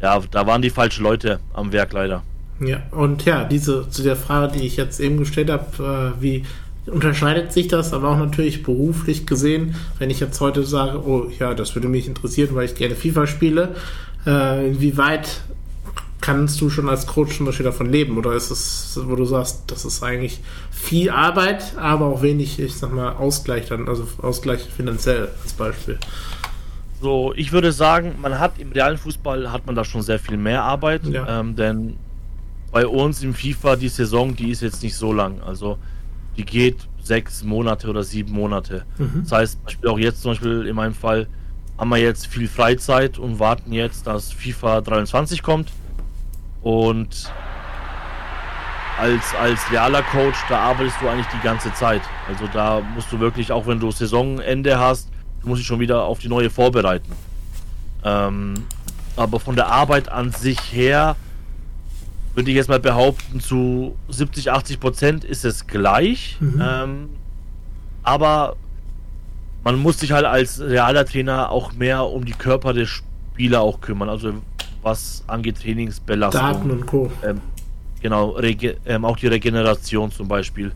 ja, da waren die falschen Leute am Werk leider. Ja, und ja, diese zu der Frage, die ich jetzt eben gestellt habe, äh, wie unterscheidet sich das, aber auch natürlich beruflich gesehen, wenn ich jetzt heute sage, oh ja, das würde mich interessieren, weil ich gerne FIFA spiele, äh, inwieweit kannst du schon als Coach zum Beispiel davon leben? Oder ist es, wo du sagst, das ist eigentlich viel Arbeit, aber auch wenig, ich sag mal, Ausgleich dann, also Ausgleich finanziell als Beispiel? So, ich würde sagen, man hat im realen Fußball hat man da schon sehr viel mehr Arbeit, ja. ähm, denn bei uns im FIFA die Saison, die ist jetzt nicht so lang. Also die geht sechs Monate oder sieben Monate. Mhm. Das heißt, auch jetzt zum Beispiel in meinem Fall haben wir jetzt viel Freizeit und warten jetzt, dass FIFA 23 kommt. Und als, als realer Coach, da arbeitest du eigentlich die ganze Zeit. Also da musst du wirklich, auch wenn du Saisonende hast, du musst dich schon wieder auf die neue vorbereiten. Ähm, aber von der Arbeit an sich her würde ich jetzt mal behaupten, zu 70, 80 Prozent ist es gleich. Mhm. Ähm, aber man muss sich halt als realer Trainer auch mehr um die Körper des Spieler auch kümmern. Also was angeht Trainingsbelastung. Daten und Co. Ähm, genau, ähm, auch die Regeneration zum Beispiel.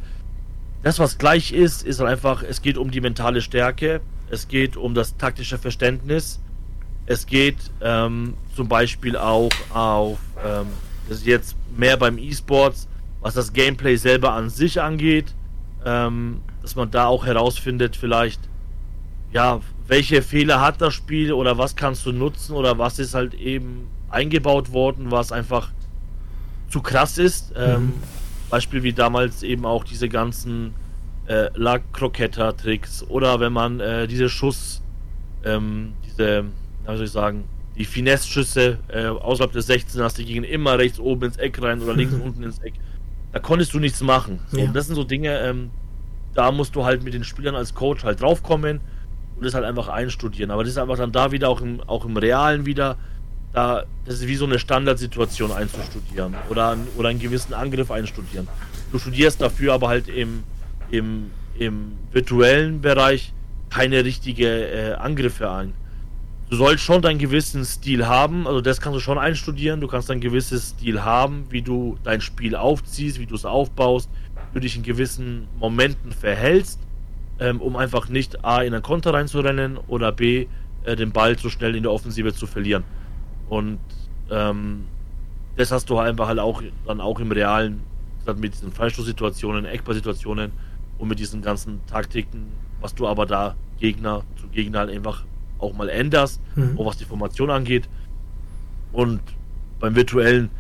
Das, was gleich ist, ist halt einfach, es geht um die mentale Stärke, es geht um das taktische Verständnis, es geht ähm, zum Beispiel auch auf ähm, das ist jetzt mehr beim E-Sports, was das Gameplay selber an sich angeht, ähm, dass man da auch herausfindet, vielleicht, ja, welche Fehler hat das Spiel oder was kannst du nutzen oder was ist halt eben eingebaut worden, was einfach zu krass ist. Ähm, mhm. Beispiel wie damals eben auch diese ganzen äh, La Croqueta-Tricks oder wenn man äh, diese Schuss, ähm, diese, wie soll ich sagen, die Finesse-Schüsse äh, außerhalb des 16 hast, die gingen immer rechts oben ins Eck rein oder links unten ins Eck. Da konntest du nichts machen. So, ja. Das sind so Dinge, ähm, da musst du halt mit den Spielern als Coach halt draufkommen und das halt einfach einstudieren. Aber das ist einfach dann da wieder auch im, auch im Realen wieder, da, das ist wie so eine Standardsituation einzustudieren oder, oder einen gewissen Angriff einstudieren. Du studierst dafür aber halt im, im, im virtuellen Bereich keine richtige äh, Angriffe ein du sollst schon deinen gewissen Stil haben, also das kannst du schon einstudieren, du kannst ein gewisses Stil haben, wie du dein Spiel aufziehst, wie du es aufbaust, wie du dich in gewissen Momenten verhältst, ähm, um einfach nicht A in einen Konter reinzurennen oder B äh, den Ball so schnell in der Offensive zu verlieren. Und ähm, das hast du einfach halt auch dann auch im Realen, mit diesen Freistoßsituationen, Eckballsituationen und mit diesen ganzen Taktiken, was du aber da Gegner zu Gegner halt einfach auch mal änderst, mhm. auch was die Formation angeht. Und beim virtuellen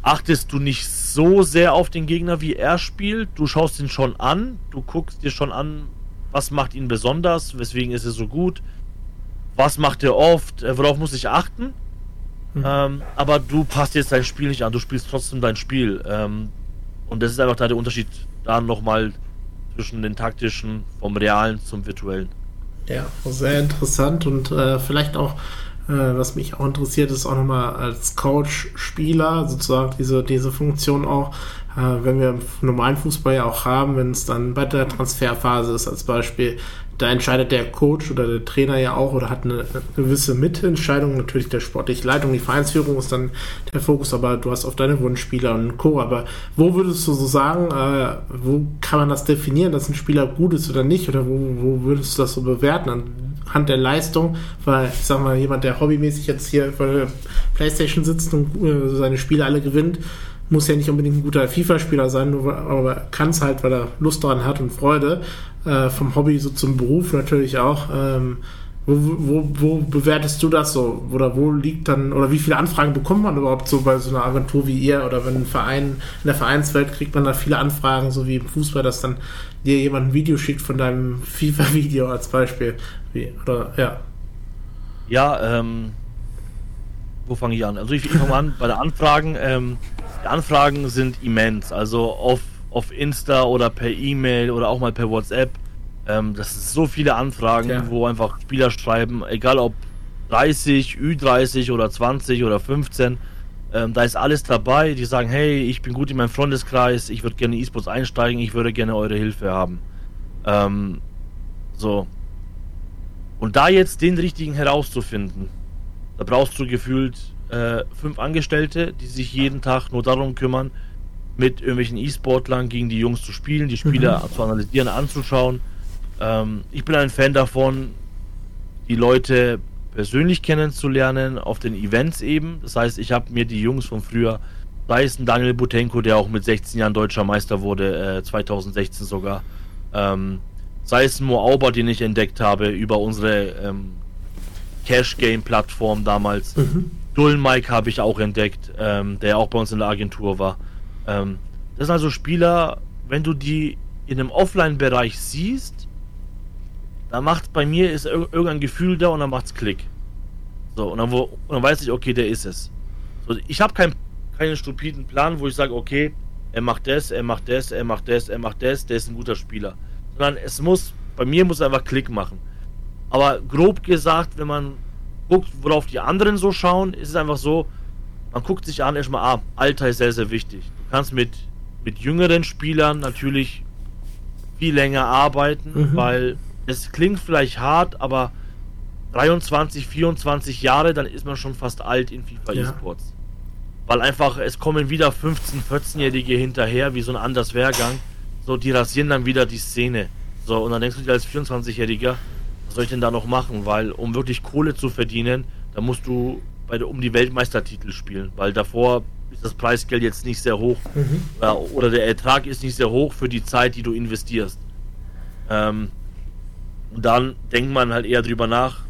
achtest du nicht so sehr auf den Gegner, wie er spielt. Du schaust ihn schon an, du guckst dir schon an, was macht ihn besonders, weswegen ist er so gut, was macht er oft, äh, worauf muss ich achten. Mhm. Ähm, aber du passt jetzt dein Spiel nicht an, du spielst trotzdem dein Spiel. Ähm, und das ist einfach da der Unterschied da nochmal zwischen den taktischen vom realen zum virtuellen. Ja, sehr interessant und äh, vielleicht auch, äh, was mich auch interessiert, ist auch nochmal als Coach, Spieler sozusagen diese, diese Funktion auch, äh, wenn wir im normalen Fußball ja auch haben, wenn es dann bei der Transferphase ist als Beispiel, da entscheidet der Coach oder der Trainer ja auch oder hat eine, gewisse Mitentscheidung. Natürlich der sportliche Leitung, die Vereinsführung ist dann der Fokus, aber du hast auf deine Wunschspieler und Co. Aber wo würdest du so sagen, äh, wo kann man das definieren, dass ein Spieler gut ist oder nicht? Oder wo, wo würdest du das so bewerten? Anhand der Leistung, weil ich sag mal, jemand, der hobbymäßig jetzt hier bei der Playstation sitzt und äh, seine Spiele alle gewinnt, muss ja nicht unbedingt ein guter FIFA-Spieler sein, nur, aber kann es halt, weil er Lust daran hat und Freude. Äh, vom Hobby so zum Beruf natürlich auch. Ähm, wo, wo, wo bewertest du das so? Oder wo liegt dann, oder wie viele Anfragen bekommt man überhaupt so bei so einer Agentur wie ihr? Oder wenn ein Verein, in der Vereinswelt kriegt man da viele Anfragen, so wie im Fußball, dass dann dir jemand ein Video schickt von deinem FIFA-Video als Beispiel. Wie, oder, ja. Ja, ähm, wo fange ich an? Also ich, ich fange an bei den Anfragen. Ähm, die Anfragen sind immens. Also auf, auf Insta oder per E-Mail oder auch mal per WhatsApp. Ähm, das sind so viele Anfragen, ja. wo einfach Spieler schreiben, egal ob 30, Ü30 oder 20 oder 15. Ähm, da ist alles dabei. Die sagen, hey, ich bin gut in meinem Freundeskreis, ich würde gerne E-Sports einsteigen, ich würde gerne eure Hilfe haben. Ähm, so. Und da jetzt den richtigen herauszufinden, da brauchst du gefühlt äh, fünf Angestellte, die sich jeden Tag nur darum kümmern, mit irgendwelchen E-Sportlern gegen die Jungs zu spielen, die Spieler mhm. zu analysieren, anzuschauen. Ähm, ich bin ein Fan davon, die Leute persönlich kennenzulernen, auf den Events eben. Das heißt, ich habe mir die Jungs von früher, sei es ein Daniel Butenko, der auch mit 16 Jahren deutscher Meister wurde, äh, 2016 sogar, ähm, sei es ein Mo Auber, den ich entdeckt habe über unsere ähm, Cash-Game-Plattform damals. Mhm. Dull Mike habe ich auch entdeckt, ähm, der auch bei uns in der Agentur war. Ähm, das sind also Spieler, wenn du die in einem Offline-Bereich siehst, da macht bei mir ist irgendein Gefühl da und dann macht's Klick. So, und dann, wo, und dann weiß ich, okay, der ist es. So, ich habe kein, keinen stupiden Plan, wo ich sage, okay, er macht das, er macht das, er macht das, er macht das, der ist ein guter Spieler. Sondern es muss, bei mir muss einfach Klick machen. Aber grob gesagt, wenn man guckt, worauf die anderen so schauen, ist es einfach so, man guckt sich an, erstmal, ah, Alter ist sehr, sehr wichtig. Du kannst mit, mit jüngeren Spielern natürlich viel länger arbeiten, mhm. weil es klingt vielleicht hart, aber 23, 24 Jahre, dann ist man schon fast alt in FIFA ja. E-Sports. Weil einfach, es kommen wieder 15, 14-Jährige hinterher, wie so ein anders Wehrgang. So, die rasieren dann wieder die Szene. So, und dann denkst du dir als 24-Jähriger, was soll ich denn da noch machen? Weil, um wirklich Kohle zu verdienen, da musst du bei der, um die Weltmeistertitel spielen. Weil davor ist das Preisgeld jetzt nicht sehr hoch. Mhm. Oder, oder, der Ertrag ist nicht sehr hoch für die Zeit, die du investierst. Ähm, und dann denkt man halt eher drüber nach,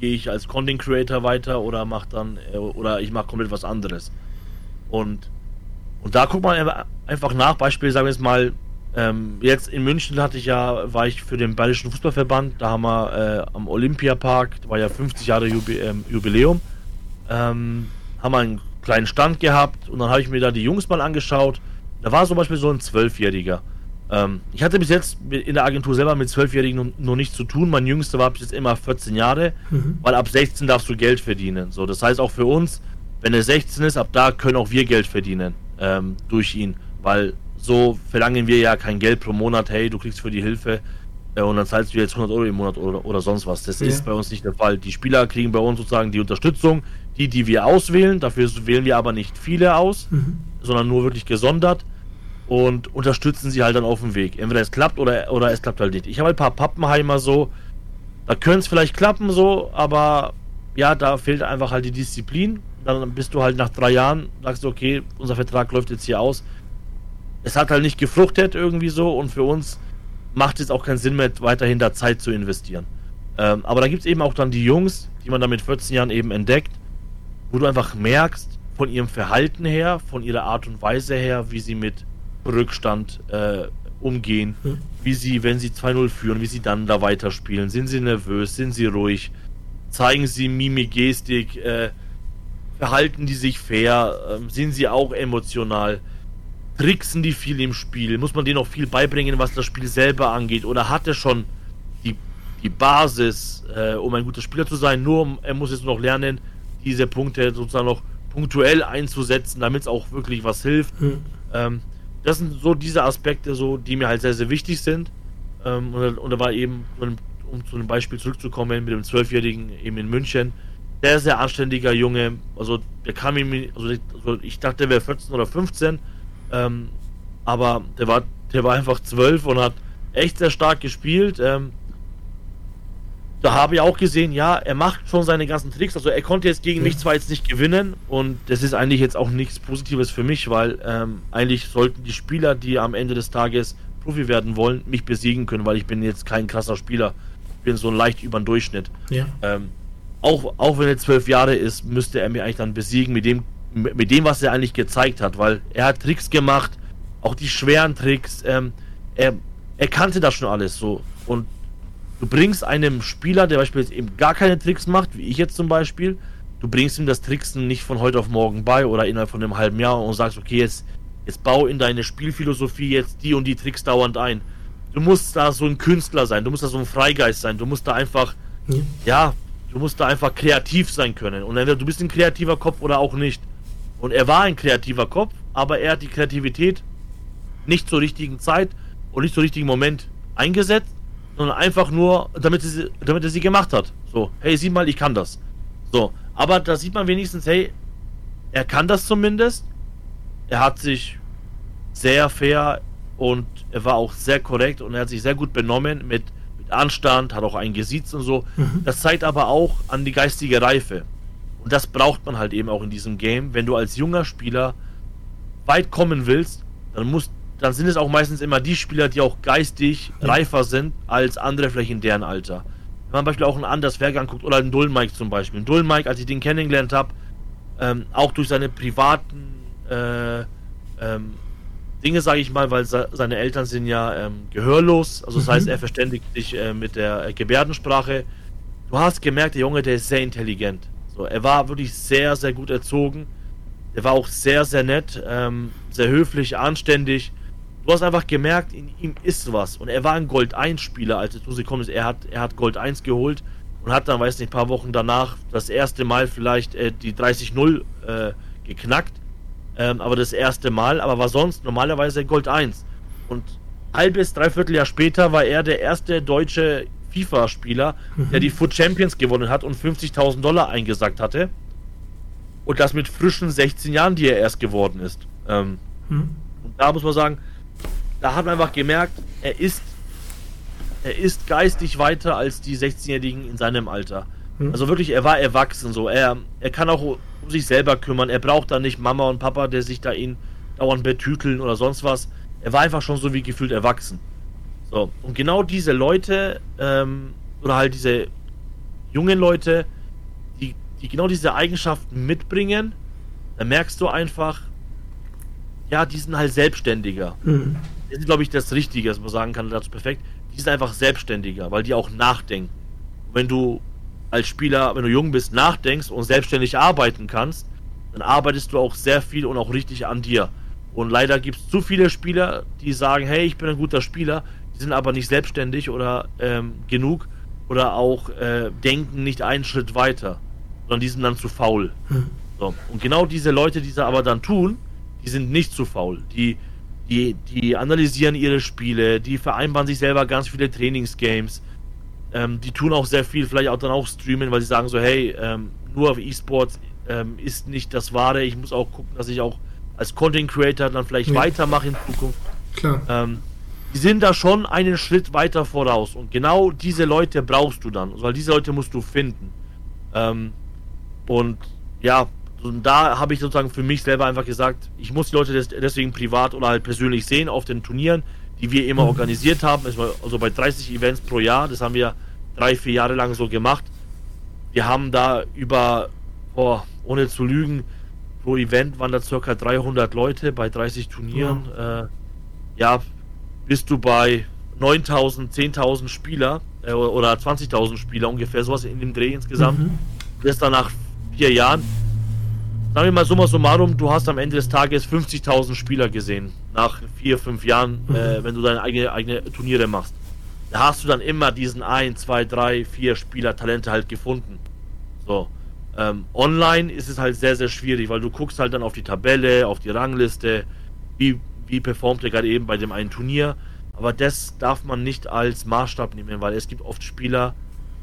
gehe ich als Content Creator weiter oder mach dann äh, oder ich mache komplett was anderes. Und und da guckt man einfach nach, Beispiel sagen wir jetzt mal, ähm, jetzt in München hatte ich ja, war ich für den Bayerischen Fußballverband, da haben wir äh, am Olympiapark, da war ja 50 Jahre Jubi ähm, Jubiläum, ähm, haben wir einen kleinen Stand gehabt und dann habe ich mir da die Jungs mal angeschaut. Da war zum Beispiel so ein Zwölfjähriger. Ähm, ich hatte bis jetzt in der Agentur selber mit Zwölfjährigen noch nichts zu tun. Mein Jüngster war bis jetzt immer 14 Jahre, mhm. weil ab 16 darfst du Geld verdienen. So, das heißt auch für uns, wenn er 16 ist, ab da können auch wir Geld verdienen ähm, durch ihn, weil so verlangen wir ja kein Geld pro Monat. Hey, du kriegst für die Hilfe äh, und dann zahlst du jetzt 100 Euro im Monat oder, oder sonst was. Das ja. ist bei uns nicht der Fall. Die Spieler kriegen bei uns sozusagen die Unterstützung, die, die wir auswählen. Dafür wählen wir aber nicht viele aus, mhm. sondern nur wirklich gesondert und unterstützen sie halt dann auf dem Weg. Entweder es klappt oder, oder es klappt halt nicht. Ich habe ein paar Pappenheimer so, da könnte es vielleicht klappen so, aber ja, da fehlt einfach halt die Disziplin. Dann bist du halt nach drei Jahren, sagst du, okay, unser Vertrag läuft jetzt hier aus. Es hat halt nicht gefruchtet irgendwie so und für uns macht es auch keinen Sinn mehr, weiterhin da Zeit zu investieren. Ähm, aber da gibt es eben auch dann die Jungs, die man da mit 14 Jahren eben entdeckt, wo du einfach merkst, von ihrem Verhalten her, von ihrer Art und Weise her, wie sie mit Rückstand äh, umgehen, hm. wie sie, wenn sie 2-0 führen, wie sie dann da weiterspielen. Sind sie nervös, sind sie ruhig, zeigen sie Mimik, Gestik, äh, verhalten die sich fair, äh, sind sie auch emotional, tricksen die viel im Spiel, muss man denen auch viel beibringen, was das Spiel selber angeht, oder hat er schon die, die Basis, äh, um ein guter Spieler zu sein, nur er muss jetzt noch lernen, diese Punkte sozusagen noch punktuell einzusetzen, damit es auch wirklich was hilft. Hm. Ähm, das sind so diese Aspekte, so, die mir halt sehr, sehr wichtig sind. Ähm, und, und da war eben, um zu einem Beispiel zurückzukommen, mit dem Zwölfjährigen eben in München, sehr, sehr anständiger Junge. Also der kam ihm, also, also ich dachte, der wäre 14 oder 15, ähm, aber der war, der war einfach 12 und hat echt sehr stark gespielt. Ähm, da habe ich auch gesehen, ja, er macht schon seine ganzen Tricks. Also er konnte jetzt gegen mich zwar jetzt nicht gewinnen und das ist eigentlich jetzt auch nichts Positives für mich, weil ähm, eigentlich sollten die Spieler, die am Ende des Tages Profi werden wollen, mich besiegen können, weil ich bin jetzt kein krasser Spieler. Ich bin so leicht über den Durchschnitt. Ja. Ähm, auch, auch wenn er zwölf Jahre ist, müsste er mich eigentlich dann besiegen mit dem, mit dem, was er eigentlich gezeigt hat, weil er hat Tricks gemacht, auch die schweren Tricks. Ähm, er, er kannte das schon alles so. Und Du bringst einem Spieler, der beispielsweise eben gar keine Tricks macht, wie ich jetzt zum Beispiel, du bringst ihm das Tricksen nicht von heute auf morgen bei oder innerhalb von einem halben Jahr und sagst, okay, jetzt, jetzt bau in deine Spielphilosophie jetzt die und die Tricks dauernd ein. Du musst da so ein Künstler sein, du musst da so ein Freigeist sein, du musst da einfach, mhm. ja, du musst da einfach kreativ sein können. Und entweder du bist ein kreativer Kopf oder auch nicht. Und er war ein kreativer Kopf, aber er hat die Kreativität nicht zur richtigen Zeit und nicht zum richtigen Moment eingesetzt sondern einfach nur, damit, sie, damit er sie gemacht hat. So, hey, sieh mal, ich kann das. So, aber da sieht man wenigstens, hey, er kann das zumindest. Er hat sich sehr fair und er war auch sehr korrekt und er hat sich sehr gut benommen mit, mit Anstand, hat auch einen gesiezt und so. Mhm. Das zeigt aber auch an die geistige Reife. Und das braucht man halt eben auch in diesem Game. Wenn du als junger Spieler weit kommen willst, dann musst dann sind es auch meistens immer die Spieler, die auch geistig ja. reifer sind als andere vielleicht in deren Alter. Wenn man zum Beispiel auch einen Anders Werk anguckt oder einen Dullmike zum Beispiel. Ein Dullmike, als ich den kennengelernt habe, ähm, auch durch seine privaten äh, ähm, Dinge, sage ich mal, weil seine Eltern sind ja ähm, gehörlos, also das mhm. heißt, er verständigt sich äh, mit der äh, Gebärdensprache. Du hast gemerkt, der Junge, der ist sehr intelligent. So, er war wirklich sehr, sehr gut erzogen. Er war auch sehr, sehr nett, ähm, sehr höflich, anständig. Du hast einfach gemerkt, in ihm ist was. Und er war ein Gold 1 Spieler, als er zu gekommen ist. Er hat, er hat Gold 1 geholt und hat dann, weiß nicht, ein paar Wochen danach das erste Mal vielleicht äh, die 30-0 äh, geknackt. Ähm, aber das erste Mal, aber war sonst normalerweise Gold 1. Und halbes, dreiviertel Jahr später war er der erste deutsche FIFA-Spieler, mhm. der die Foot Champions gewonnen hat und 50.000 Dollar eingesackt hatte. Und das mit frischen 16 Jahren, die er erst geworden ist. Ähm, mhm. Und da muss man sagen, da hat man einfach gemerkt, er ist, er ist geistig weiter als die 16-Jährigen in seinem Alter. Mhm. Also wirklich, er war erwachsen so. Er, er kann auch um sich selber kümmern. Er braucht da nicht Mama und Papa, der sich da ihn dauernd betüteln oder sonst was. Er war einfach schon so wie gefühlt erwachsen. So, und genau diese Leute, ähm, oder halt diese jungen Leute, die, die genau diese Eigenschaften mitbringen, da merkst du einfach, ja, die sind halt selbstständiger. Mhm. Das ist, glaube ich, das Richtige, was man sagen kann, dazu perfekt. Die sind einfach selbstständiger, weil die auch nachdenken. wenn du als Spieler, wenn du jung bist, nachdenkst und selbstständig arbeiten kannst, dann arbeitest du auch sehr viel und auch richtig an dir. Und leider gibt es zu viele Spieler, die sagen, hey, ich bin ein guter Spieler, sind aber nicht selbstständig oder ähm, genug oder auch äh, denken nicht einen Schritt weiter, sondern die sind dann zu faul. Hm. So. Und genau diese Leute, die sie aber dann tun, die sind nicht zu faul. Die, die, die analysieren ihre Spiele, die vereinbaren sich selber ganz viele Trainingsgames, ähm, die tun auch sehr viel, vielleicht auch dann auch streamen, weil sie sagen so, hey, ähm, nur auf E-Sports ähm, ist nicht das Wahre. Ich muss auch gucken, dass ich auch als Content Creator dann vielleicht ja. weitermache in Zukunft. Klar. Die sind da schon einen Schritt weiter voraus. Und genau diese Leute brauchst du dann. Weil diese Leute musst du finden. Ähm, und ja, und da habe ich sozusagen für mich selber einfach gesagt, ich muss die Leute deswegen privat oder halt persönlich sehen auf den Turnieren die wir immer organisiert haben. Also bei 30 Events pro Jahr, das haben wir drei, vier Jahre lang so gemacht. Wir haben da über, oh, ohne zu lügen, pro Event waren da circa 300 Leute bei 30 Turnieren. Ja, äh, ja bist du bei 9000, 10.000 Spieler äh, oder 20.000 Spieler ungefähr, sowas in dem Dreh insgesamt. Mhm. Das dann nach vier Jahren sagen wir mal summa summarum, du hast am Ende des Tages 50.000 Spieler gesehen, nach vier, fünf Jahren, mhm. äh, wenn du deine eigene, eigene Turniere machst. Da hast du dann immer diesen ein, zwei, drei, vier Spieler Talente halt gefunden. So. Ähm, online ist es halt sehr, sehr schwierig, weil du guckst halt dann auf die Tabelle, auf die Rangliste, wie, wie performt er gerade eben bei dem einen Turnier. Aber das darf man nicht als Maßstab nehmen, weil es gibt oft Spieler,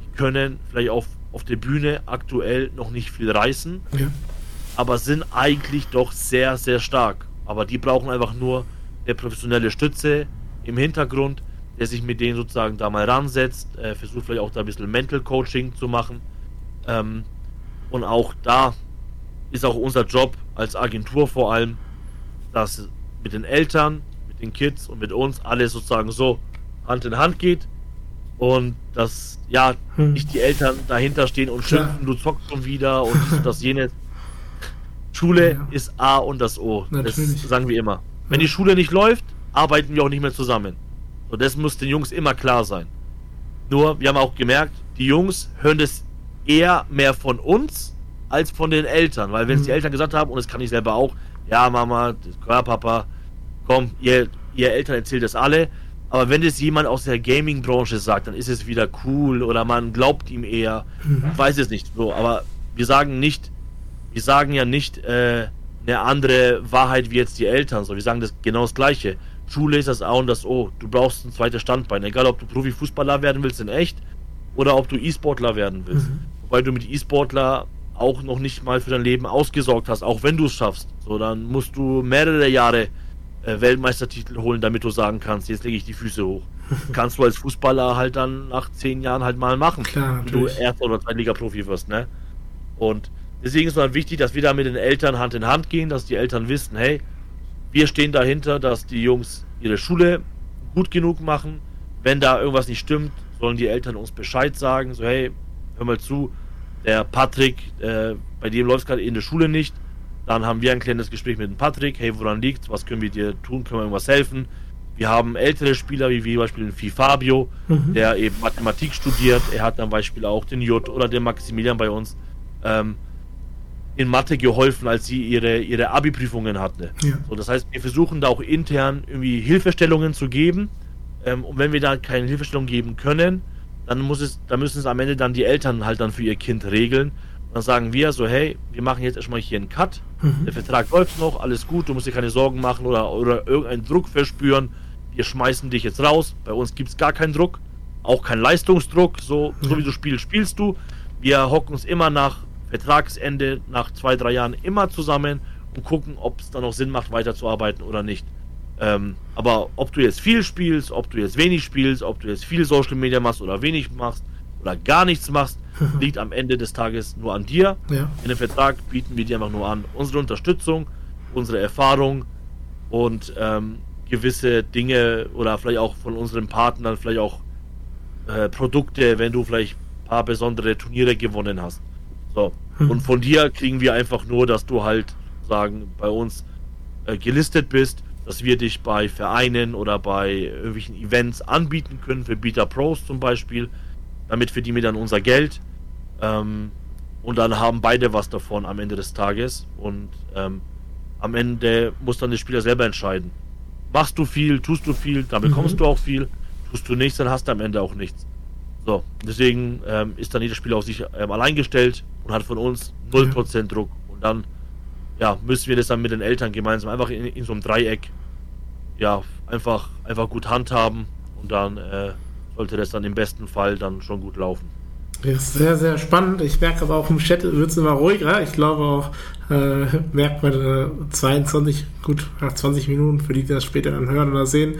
die können vielleicht auf, auf der Bühne aktuell noch nicht viel reißen. Ja aber sind eigentlich doch sehr, sehr stark. Aber die brauchen einfach nur eine professionelle Stütze im Hintergrund, der sich mit denen sozusagen da mal ransetzt, äh, versucht vielleicht auch da ein bisschen Mental Coaching zu machen. Ähm, und auch da ist auch unser Job als Agentur vor allem, dass mit den Eltern, mit den Kids und mit uns alles sozusagen so Hand in Hand geht und dass ja hm. nicht die Eltern dahinter stehen und schimpfen, du zockst schon wieder und das jenes, Schule ja. ist A und das O. Natürlich. Das sagen wir immer. Wenn die Schule nicht läuft, arbeiten wir auch nicht mehr zusammen. Und das muss den Jungs immer klar sein. Nur, wir haben auch gemerkt, die Jungs hören das eher mehr von uns als von den Eltern. Weil wenn es die Eltern gesagt haben, und das kann ich selber auch, ja Mama, ja Papa, komm, ihr, ihr Eltern erzählt das alle. Aber wenn das jemand aus der Gaming-Branche sagt, dann ist es wieder cool oder man glaubt ihm eher. Mhm. Ich weiß es nicht so, aber wir sagen nicht, wir sagen ja nicht äh, eine andere Wahrheit wie jetzt die Eltern. So, wir sagen das genau das Gleiche. Schule ist das A und das O. Du brauchst ein zweites Standbein. Egal, ob du Profifußballer werden willst in echt oder ob du E-Sportler werden willst. Mhm. Weil du mit E-Sportler auch noch nicht mal für dein Leben ausgesorgt hast, auch wenn du es schaffst. So, dann musst du mehrere Jahre äh, Weltmeistertitel holen, damit du sagen kannst, jetzt lege ich die Füße hoch. kannst du als Fußballer halt dann nach zehn Jahren halt mal machen. Klar, wenn du Erster- oder Zweitliga-Profi wirst, ne? Und deswegen ist es halt wichtig, dass wir da mit den Eltern Hand in Hand gehen, dass die Eltern wissen, hey, wir stehen dahinter, dass die Jungs ihre Schule gut genug machen. Wenn da irgendwas nicht stimmt, sollen die Eltern uns Bescheid sagen, so hey, hör mal zu, der Patrick, äh, bei dem läuft es gerade in der Schule nicht. Dann haben wir ein kleines Gespräch mit dem Patrick, hey, woran liegt was können wir dir tun, können wir irgendwas helfen. Wir haben ältere Spieler, wie zum Beispiel den Fi Fabio, mhm. der eben Mathematik studiert. Er hat zum Beispiel auch den J oder den Maximilian bei uns ähm, in Mathe geholfen, als sie ihre, ihre Abi-Prüfungen hatten. Ja. So, das heißt, wir versuchen da auch intern irgendwie Hilfestellungen zu geben. Ähm, und wenn wir da keine Hilfestellung geben können, dann muss es, dann müssen es am Ende dann die Eltern halt dann für ihr Kind regeln. Und dann sagen wir so, hey, wir machen jetzt erstmal hier einen Cut. Mhm. Der Vertrag läuft noch, alles gut, du musst dir keine Sorgen machen oder, oder irgendeinen Druck verspüren. Wir schmeißen dich jetzt raus. Bei uns gibt es gar keinen Druck, auch keinen Leistungsdruck. So, mhm. so wie du spielst, spielst du. Wir hocken uns immer nach Vertragsende, nach zwei, drei Jahren immer zusammen und gucken, ob es dann noch Sinn macht, weiterzuarbeiten oder nicht. Ähm, aber ob du jetzt viel spielst, ob du jetzt wenig spielst, ob du jetzt viel Social Media machst oder wenig machst oder gar nichts machst, liegt am Ende des Tages nur an dir. Ja. In dem Vertrag bieten wir dir einfach nur an unsere Unterstützung, unsere Erfahrung und ähm, gewisse Dinge oder vielleicht auch von unseren Partnern, vielleicht auch äh, Produkte, wenn du vielleicht ein paar besondere Turniere gewonnen hast. So. Hm. Und von dir kriegen wir einfach nur, dass du halt sagen, bei uns äh, gelistet bist dass wir dich bei Vereinen oder bei irgendwelchen Events anbieten können, für Beta Pros zum Beispiel. Damit verdienen wir dann unser Geld. Ähm, und dann haben beide was davon am Ende des Tages. Und ähm, am Ende muss dann der Spieler selber entscheiden. Machst du viel, tust du viel, dann bekommst mhm. du auch viel. Tust du nichts, dann hast du am Ende auch nichts. So, deswegen ähm, ist dann jeder Spieler auf sich ähm, allein gestellt und hat von uns 0% ja. Druck. Und dann ja, müssen wir das dann mit den Eltern gemeinsam einfach in, in so einem Dreieck ja, einfach, einfach gut handhaben und dann äh, sollte das dann im besten Fall dann schon gut laufen. Ja, sehr, sehr spannend. Ich merke aber auch im Chat wird es immer ruhiger. Ich glaube auch, äh, merkt man äh, 22, gut, nach 20 Minuten, für die, die das später dann hören oder sehen,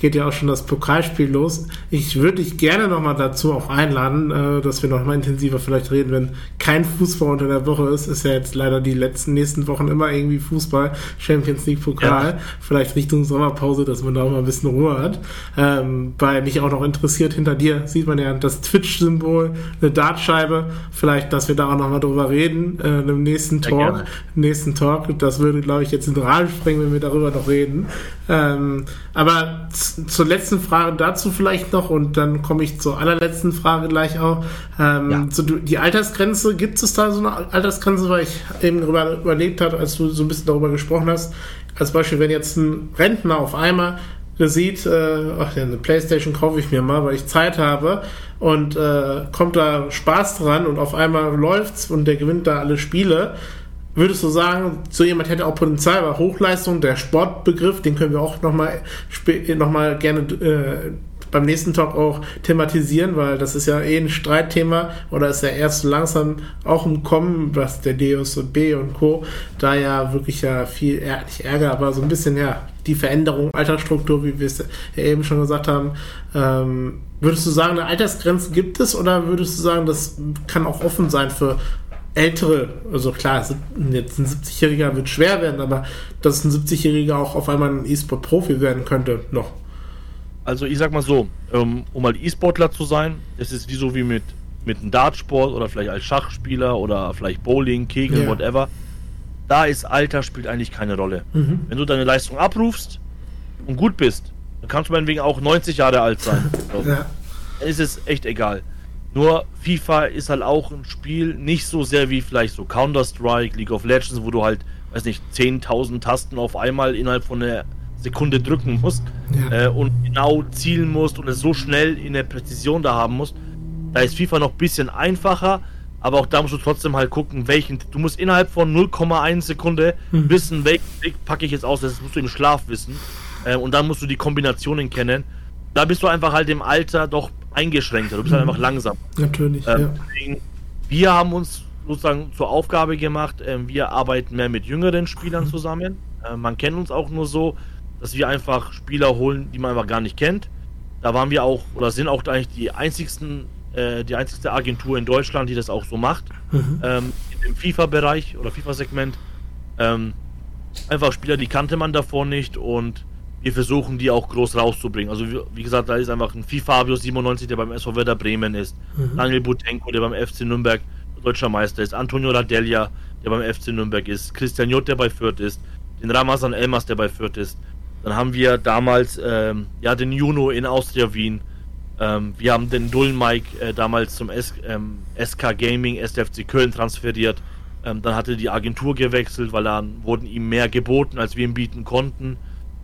geht ja auch schon das Pokalspiel los. Ich würde dich gerne nochmal dazu auch einladen, äh, dass wir nochmal intensiver vielleicht reden, wenn kein Fußball unter der Woche ist. Ist ja jetzt leider die letzten nächsten Wochen immer irgendwie Fußball, Champions League Pokal, ja. vielleicht Richtung Sommerpause, dass man da auch mal ein bisschen Ruhe hat. Ähm, weil mich auch noch interessiert, hinter dir sieht man ja das Twitch-Symbol, eine Dartscheibe. Vielleicht, dass wir da auch nochmal drüber reden, äh, im nächsten Talk. Nächsten Talk. Das würde, glaube ich, jetzt in den Rahmen springen, wenn wir darüber noch reden. Ähm, aber zur letzten Frage dazu vielleicht noch und dann komme ich zur allerletzten Frage gleich auch. Ähm, ja. so die Altersgrenze, gibt es da so eine Altersgrenze, weil ich eben darüber überlegt habe, als du so ein bisschen darüber gesprochen hast. Als Beispiel, wenn jetzt ein Rentner auf einmal sieht, äh, ach eine Playstation kaufe ich mir mal, weil ich Zeit habe und äh, kommt da Spaß dran und auf einmal läuft's und der gewinnt da alle Spiele würdest du sagen, so jemand hätte auch Potenzial, weil Hochleistung, der Sportbegriff, den können wir auch nochmal noch mal gerne äh, beim nächsten Talk auch thematisieren, weil das ist ja eh ein Streitthema oder ist ja erst langsam auch im Kommen, was der Deus und B und Co. da ja wirklich ja viel, nicht Ärger, aber so ein bisschen ja die Veränderung Altersstruktur, wie wir es ja eben schon gesagt haben. Ähm, würdest du sagen, eine Altersgrenze gibt es oder würdest du sagen, das kann auch offen sein für ältere, also klar, jetzt ein 70-Jähriger wird schwer werden, aber dass ein 70-Jähriger auch auf einmal ein E-Sport-Profi werden könnte, noch. Also ich sag mal so, ähm, um mal E-Sportler zu sein, es ist wie so wie mit, mit einem Dartsport oder vielleicht als Schachspieler oder vielleicht Bowling, Kegel, yeah. whatever. Da ist Alter spielt eigentlich keine Rolle. Mhm. Wenn du deine Leistung abrufst und gut bist, dann kannst du meinetwegen auch 90 Jahre alt sein. So. ja. Dann ist es echt egal. Nur FIFA ist halt auch ein Spiel nicht so sehr wie vielleicht so Counter-Strike, League of Legends, wo du halt, weiß nicht, 10.000 Tasten auf einmal innerhalb von einer Sekunde drücken musst ja. äh, und genau zielen musst und es so schnell in der Präzision da haben musst. Da ist FIFA noch ein bisschen einfacher, aber auch da musst du trotzdem halt gucken, welchen. Du musst innerhalb von 0,1 Sekunde hm. wissen, welchen Weg packe ich jetzt aus. Das musst du im Schlaf wissen. Äh, und dann musst du die Kombinationen kennen. Da bist du einfach halt im Alter doch eingeschränkter, du bist halt mhm. einfach langsam. Natürlich, ähm, ja. Deswegen, wir haben uns sozusagen zur Aufgabe gemacht, äh, wir arbeiten mehr mit jüngeren Spielern mhm. zusammen. Äh, man kennt uns auch nur so. dass wir einfach Spieler holen, die man einfach gar nicht kennt. Da waren wir auch, oder sind auch eigentlich die einzigsten, äh, die einzigste Agentur in Deutschland, die das auch so macht. Mhm. Ähm, Im FIFA-Bereich oder FIFA-Segment. Ähm, einfach Spieler, die kannte man davor nicht und wir versuchen die auch groß rauszubringen. Also wie, wie gesagt, da ist einfach ein Fabio 97, der beim SV Werder Bremen ist, mhm. Daniel Butenko, der beim FC Nürnberg deutscher Meister ist, Antonio Radelia, der beim FC Nürnberg ist, Christian Jott, der bei Fürth ist, den Ramazan Elmas, der bei Fürth ist. Dann haben wir damals ähm, ja den Juno in Austria Wien. Ähm, wir haben den Dullen Mike äh, damals zum S ähm, SK Gaming SFC Köln transferiert. Ähm, dann hatte die Agentur gewechselt, weil dann wurden ihm mehr geboten, als wir ihm bieten konnten.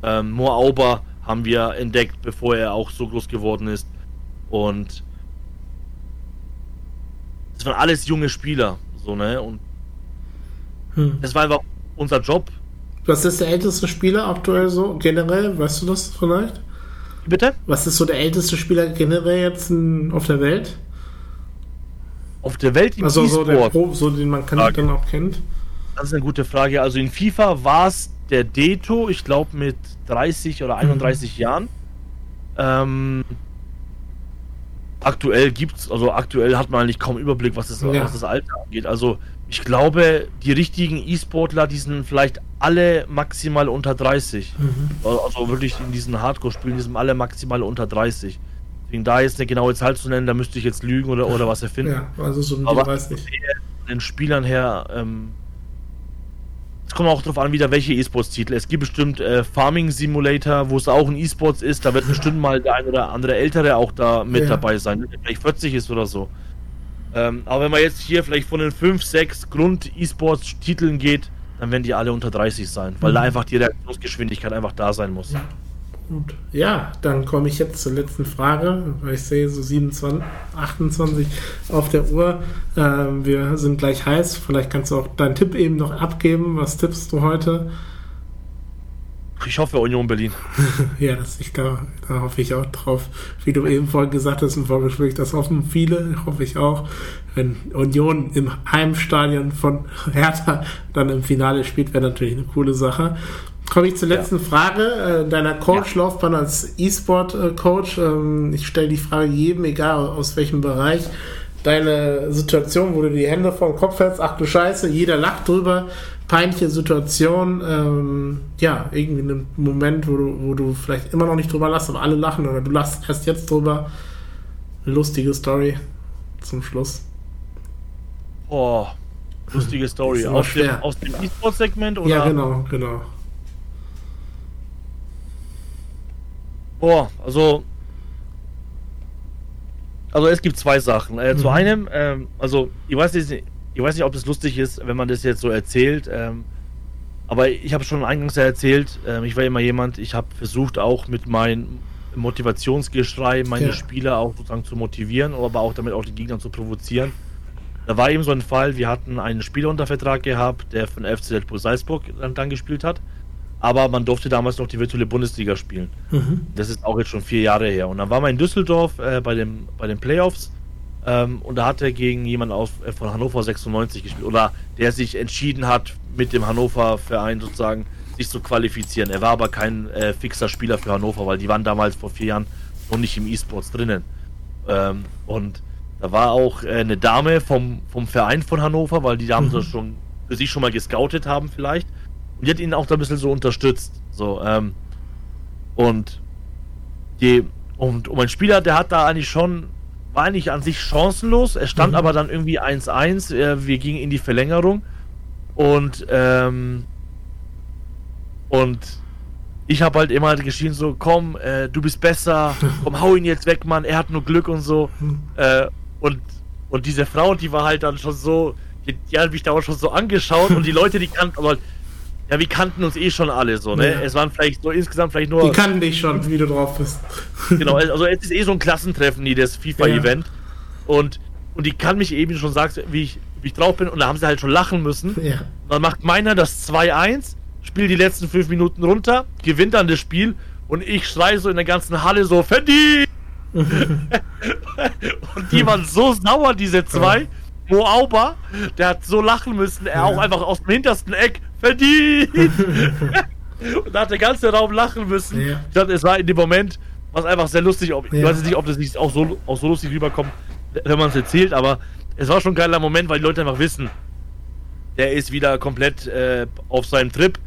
Ähm, Moor Auber haben wir entdeckt, bevor er auch so groß geworden ist. Und das waren alles junge Spieler, so ne und hm. das war einfach unser Job, was ist der älteste Spieler aktuell so generell? Weißt du das vielleicht? Bitte? Was ist so der älteste Spieler generell jetzt auf der Welt? Auf der Welt im also so der Pro, so den man kann, dann auch kennt. Das ist eine gute Frage. Also in FIFA war es der Deto, ich glaube mit 30 oder 31 mhm. Jahren. Ähm, aktuell gibt's, also aktuell hat man eigentlich kaum Überblick, was das, ja. was das Alter angeht. Also ich glaube, die richtigen E-Sportler, die sind vielleicht alle maximal unter 30. Mhm. Also wirklich in diesen Hardcore-Spielen, die sind alle maximal unter 30. Deswegen da jetzt eine genaue Zahl zu nennen, da müsste ich jetzt lügen oder, oder was erfinden. Ja, also so ein Aber weiß nicht. den Spielern her, ähm, kommt auch darauf an, wieder welche E-Sports-Titel. Es gibt bestimmt äh, Farming Simulator, wo es auch ein E-Sports ist. Da wird bestimmt mal der ein oder andere Ältere auch da mit ja. dabei sein, der vielleicht 40 ist oder so. Ähm, aber wenn man jetzt hier vielleicht von den 5, 6 Grund-E-Sports-Titeln geht, dann werden die alle unter 30 sein, weil mhm. da einfach die Reaktionsgeschwindigkeit einfach da sein muss. Ja. Gut. Ja, dann komme ich jetzt zur letzten Frage, weil ich sehe so 27, 28 auf der Uhr. Ähm, wir sind gleich heiß. Vielleicht kannst du auch deinen Tipp eben noch abgeben. Was tippst du heute? Ich hoffe Union Berlin. ja, das, ich, da, da hoffe ich auch drauf. Wie du eben vorhin gesagt hast im Vorgespräch, das hoffen viele, hoffe ich auch. Wenn Union im Heimstadion von Hertha dann im Finale spielt, wäre natürlich eine coole Sache. Komme ich zur letzten ja. Frage äh, deiner Coach-Laufbahn ja. als E-Sport-Coach. Ähm, ich stelle die Frage jedem, egal aus welchem Bereich. Deine Situation, wo du die Hände vor den Kopf hältst, ach du Scheiße, jeder lacht drüber peinliche Situation, ähm, ja, irgendwie ein Moment, wo du, wo du vielleicht immer noch nicht drüber lachst, aber alle lachen oder du lachst erst jetzt drüber. Lustige Story zum Schluss. Oh, lustige Story. Aus dem, aus dem E-Sport-Segment oder? Ja, genau, genau. Boah, also. Also es gibt zwei Sachen. Äh, mhm. Zu einem, ähm, also ich weiß nicht, ich weiß nicht, ob das lustig ist, wenn man das jetzt so erzählt. Ähm, aber ich habe schon eingangs erzählt, ähm, ich war immer jemand, ich habe versucht auch mit meinem Motivationsgeschrei meine ja. Spieler auch sozusagen zu motivieren, aber auch damit auch die Gegner zu provozieren. Da war eben so ein Fall, wir hatten einen Spieler unter Vertrag gehabt, der von FC Red Bull Salzburg dann, dann, gespielt hat. Aber man durfte damals noch die virtuelle Bundesliga spielen. Mhm. Das ist auch jetzt schon vier Jahre her. Und dann war man in Düsseldorf äh, bei, dem, bei den Playoffs ähm, und da hat er gegen jemanden aus, äh, von Hannover 96 gespielt. Oder der sich entschieden hat, mit dem Hannover-Verein sozusagen sich zu qualifizieren. Er war aber kein äh, fixer Spieler für Hannover, weil die waren damals vor vier Jahren noch nicht im E-Sports drinnen. Ähm, und da war auch äh, eine Dame vom, vom Verein von Hannover, weil die Damen mhm. das schon für sich schon mal gescoutet haben vielleicht. Und die hat ihn auch da ein bisschen so unterstützt. So, ähm, und die, und, und mein Spieler, der hat da eigentlich schon war eigentlich an sich chancenlos. Er stand mhm. aber dann irgendwie 1-1. Äh, wir gingen in die Verlängerung. Und, ähm, und ich habe halt immer geschrien so, komm, äh, du bist besser, komm, hau ihn jetzt weg, Mann, er hat nur Glück und so. Mhm. Äh, und, und diese Frau, die war halt dann schon so, die, die hat mich da auch schon so angeschaut und die Leute, die kannten, aber ja, wir kannten uns eh schon alle so, ne? Ja. Es waren vielleicht so insgesamt vielleicht nur. Die kannten dich schon, wie du drauf bist. genau, also es ist eh so ein Klassentreffen, die das FIFA-Event. Ja. Und, und die kann mich eben schon sagen, wie ich, wie ich drauf bin, und da haben sie halt schon lachen müssen. Ja. Dann macht meiner das 2-1, spielt die letzten fünf Minuten runter, gewinnt dann das Spiel und ich schreie so in der ganzen Halle so, verdient! und die waren so sauer, diese zwei. Mo Auber, der hat so lachen müssen, er auch einfach aus dem hintersten Eck verdient. Und da hat der ganze Raum lachen müssen. Ja. Ich dachte, es war in dem Moment, was einfach sehr lustig. Ob, Ich Ja. weiß jetzt nicht, ob das nicht auch so, auch so lustig rüberkommt, wenn man es erzählt, aber es war schon ein geiler Moment, weil die Leute einfach wissen, der ist wieder komplett äh, auf seinem Trip.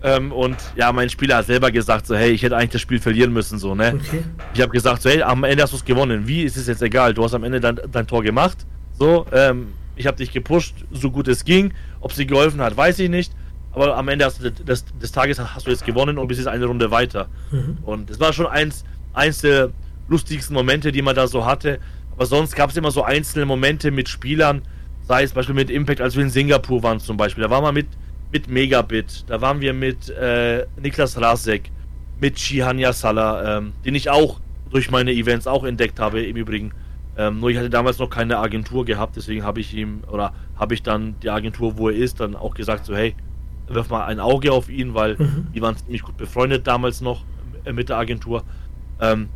Ähm, und ja, mein Spieler hat selber gesagt, so, hey, ich hätte eigentlich das Spiel verlieren müssen, so, ne? Okay. Ich habe gesagt, so, hey, am Ende hast du es gewonnen. Wie ist es jetzt egal? Du hast am Ende dein, dein Tor gemacht. So, ähm, ich habe dich gepusht, so gut es ging. Ob sie geholfen hat, weiß ich nicht. Aber am Ende hast du des, des Tages hast du jetzt gewonnen und bist jetzt eine Runde weiter. Mhm. Und es war schon eins, eins der lustigsten Momente, die man da so hatte. Aber sonst gab es immer so einzelne Momente mit Spielern, sei es zum Beispiel mit Impact, als wir in Singapur waren zum Beispiel. Da waren wir mit, mit Megabit, da waren wir mit äh, Niklas Rasek, mit Shihanya Salah, ähm, den ich auch durch meine Events auch entdeckt habe im Übrigen. Ähm, nur ich hatte damals noch keine Agentur gehabt, deswegen habe ich ihm oder habe ich dann die Agentur, wo er ist, dann auch gesagt so, hey, wirf mal ein Auge auf ihn, weil Mhm. die waren ziemlich gut befreundet damals noch äh, mit der Agentur. Ähm,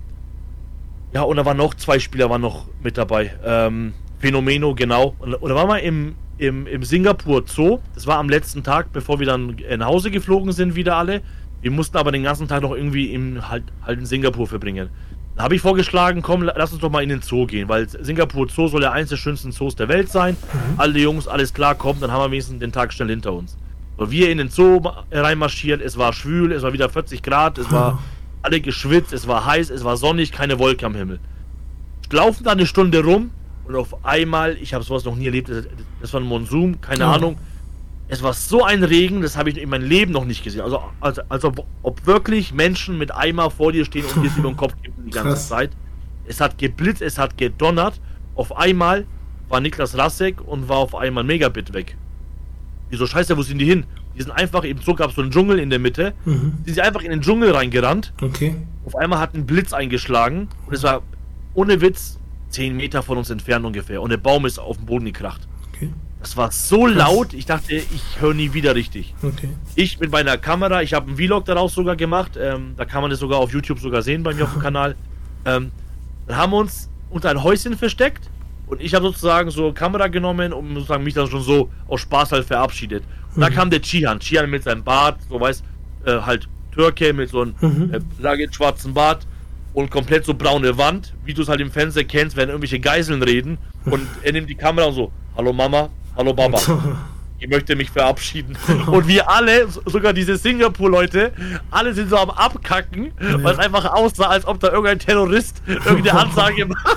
ja, und da waren noch zwei Spieler waren noch mit dabei. Ähm, Phänomeno, genau. Und, und da waren wir im, im, im Singapur Zoo. Das war am letzten Tag, bevor wir dann nach Hause geflogen sind, wieder alle. Wir mussten aber den ganzen Tag noch irgendwie im, halt, halt in Singapur verbringen. Da habe ich vorgeschlagen, komm, la- lass uns doch mal in den Zoo gehen, weil Singapur Zoo soll ja eins der schönsten Zoos der Welt sein. Alle Jungs, alles klar, komm, dann haben wir wenigstens den Tag schnell hinter uns. So, wir in den Zoo ma- reinmarschiert, es war schwül, es war wieder 40 Grad, es war alle geschwitzt, es war heiß, es war sonnig, keine Wolke am Himmel. Laufen da eine Stunde rum und auf einmal, ich habe sowas noch nie erlebt, das- war ein Monsun, keine Oh. Ahnung. Es war so ein Regen, das habe ich in meinem Leben noch nicht gesehen. Also, als, als ob, ob wirklich Menschen mit Eimer vor dir stehen und dir über den Kopf kippen die ganze Krass. Zeit. Es hat geblitzt, es hat gedonnert. Auf einmal war Niklas Rassek und war auf einmal Megabit weg. Wieso scheiße, wo sind die hin? Die sind einfach, im Zug gab es so einen Dschungel in der Mitte. Mhm. Die sind einfach in den Dschungel reingerannt. Okay. Auf einmal hat ein Blitz eingeschlagen und es war ohne Witz 10 Meter von uns entfernt ungefähr. Und der Baum ist auf den Boden gekracht. Okay. Das war so laut, ich dachte, ich höre nie wieder richtig. Okay. Ich mit meiner Kamera, ich habe einen Vlog daraus sogar gemacht, ähm, da kann man es sogar auf YouTube sogar sehen bei mir auf dem Kanal. Ähm, dann haben wir uns unter ein Häuschen versteckt und ich habe sozusagen so Kamera genommen und sozusagen mich dann schon so aus Spaß halt verabschiedet. Und da Mhm. kam der Chihan, Chihan mit seinem Bart, so weiß, äh, halt Türke mit so einem Mhm. äh, schwarzen Bart und komplett so braune Wand, wie du es halt im Fernsehen kennst, wenn irgendwelche Geiseln reden und er nimmt die Kamera und so, hallo Mama, hallo Baba. Ich möchte mich verabschieden. Und wir alle, so- sogar diese Singapur-Leute, alle sind so am Abkacken, weil es einfach aussah, als ob da irgendein Terrorist irgendeine Ansage macht.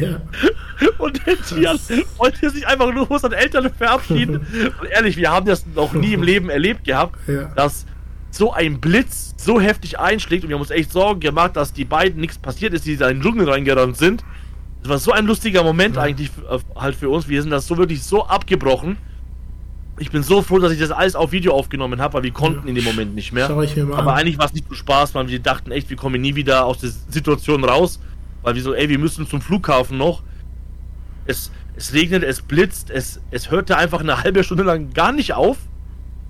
Ja. Und der Tian wollte sich einfach nur von seinen Eltern verabschieden. Und ehrlich, wir haben das noch nie im Leben erlebt gehabt, Ja. dass so ein Blitz so heftig einschlägt. Und wir haben uns echt Sorgen gemacht, dass die beiden nichts passiert ist, die da in den Dschungel reingerannt sind. Das war so ein lustiger Moment eigentlich f- äh, halt für uns. Wir sind das so wirklich so abgebrochen. Ich bin so froh, dass ich das alles auf Video aufgenommen habe, weil wir konnten in dem Moment nicht mehr. Aber an. eigentlich war es nicht so Spaß, weil wir dachten echt, wir kommen nie wieder aus der Situation raus. Weil wir so, ey, wir müssen zum Flughafen noch. Es, es regnet, es blitzt, es, es hörte einfach eine halbe Stunde lang gar nicht auf.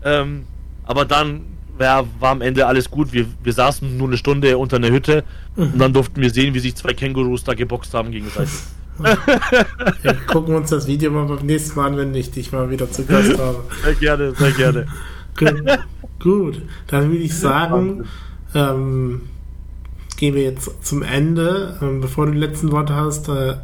Ähm, aber dann ja, war am Ende alles gut. Wir, wir saßen nur eine Stunde unter einer Hütte und dann durften wir sehen, wie sich zwei Kängurus da geboxt haben gegenseitig. Ja, gucken wir uns das Video mal beim nächsten Mal an, wenn ich dich mal wieder zu Gast habe. Sehr gerne, sehr gerne. Gut, gut. dann würde ich sagen, ähm, wir jetzt zum Ende. Ähm, bevor du die letzten Worte hast, äh,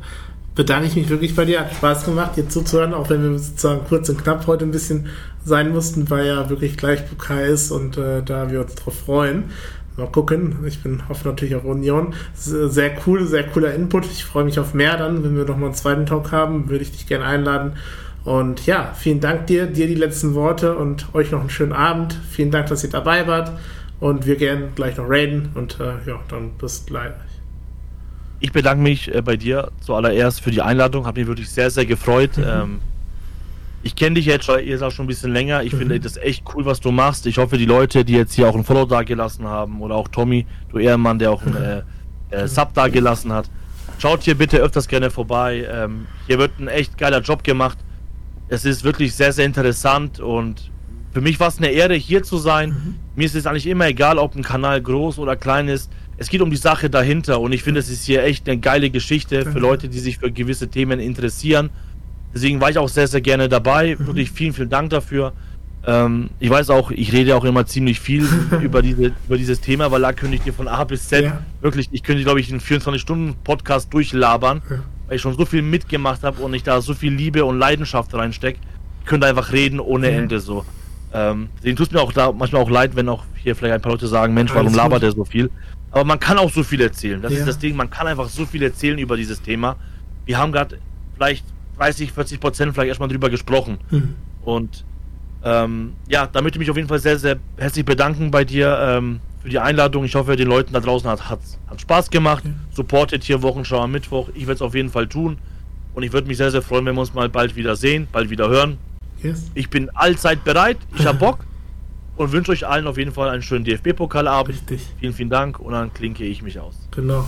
bedanke ich mich wirklich bei dir. Hat Spaß gemacht, dir zuzuhören, auch wenn wir sozusagen kurz und knapp heute ein bisschen sein mussten, weil ja wirklich gleich Pokal ist und äh, da wir uns drauf freuen. Mal gucken. Ich bin hoffe natürlich auf Union. Sehr cool, sehr cooler Input. Ich freue mich auf mehr dann, wenn wir nochmal einen zweiten Talk haben, würde ich dich gerne einladen. Und ja, vielen Dank dir, dir die letzten Worte und euch noch einen schönen Abend. Vielen Dank, dass ihr dabei wart. Und wir gehen gleich noch raiden und äh, ja, dann bis gleich. Ich bedanke mich äh, bei dir zuallererst für die Einladung. Hat mich wirklich sehr, sehr gefreut. Ähm, ich kenne dich jetzt schon, ihr auch schon ein bisschen länger. Ich finde das echt cool, was du machst. Ich hoffe, die Leute, die jetzt hier auch ein Follow da gelassen haben oder auch Tommy, du Ehrenmann, der auch ein äh, äh, Sub da gelassen hat, schaut hier bitte öfters gerne vorbei. Ähm, hier wird ein echt geiler Job gemacht. Es ist wirklich sehr, sehr interessant und für mich war es eine Ehre, hier zu sein. Mir ist es eigentlich immer egal, ob ein Kanal groß oder klein ist. Es geht um die Sache dahinter und ich finde, es ist hier echt eine geile Geschichte für Danke. Leute, die sich für gewisse Themen interessieren. Deswegen war ich auch sehr, sehr gerne dabei. Wirklich vielen, vielen Dank dafür. Ähm, ich weiß auch, ich rede auch immer ziemlich viel über, diese, über dieses Thema, weil da könnte ich dir von A bis Z Ja. wirklich, ich könnte, glaube ich, einen 24-Stunden-Podcast durchlabern, Ja. weil ich schon so viel mitgemacht habe und ich da so viel Liebe und Leidenschaft reinstecke. Ich könnte einfach reden ohne Ja. Ende so. Ähm, deswegen tut mir auch da manchmal auch leid, wenn auch hier vielleicht ein paar Leute sagen, Mensch, warum Alles labert gut. er so viel? Aber man kann auch so viel erzählen. Das Ja. ist das Ding, man kann einfach so viel erzählen über dieses Thema. Wir haben gerade vielleicht 30, 40 Prozent vielleicht erstmal drüber gesprochen. Mhm. Und ähm, ja, da möchte ich mich auf jeden Fall sehr, sehr herzlich bedanken bei dir ähm, für die Einladung. Ich hoffe, den Leuten da draußen hat, hat, hat Spaß gemacht. Ja. Supportet hier Wochenschau am Mittwoch. Ich werde es auf jeden Fall tun. Und ich würde mich sehr, sehr freuen, wenn wir uns mal bald wieder sehen, bald wieder hören. Yes. Ich bin allzeit bereit. Ich habe Bock. Und wünsche euch allen auf jeden Fall einen schönen DFB-Pokalabend. Richtig. Vielen, vielen Dank. Und dann klinke ich mich aus. Genau.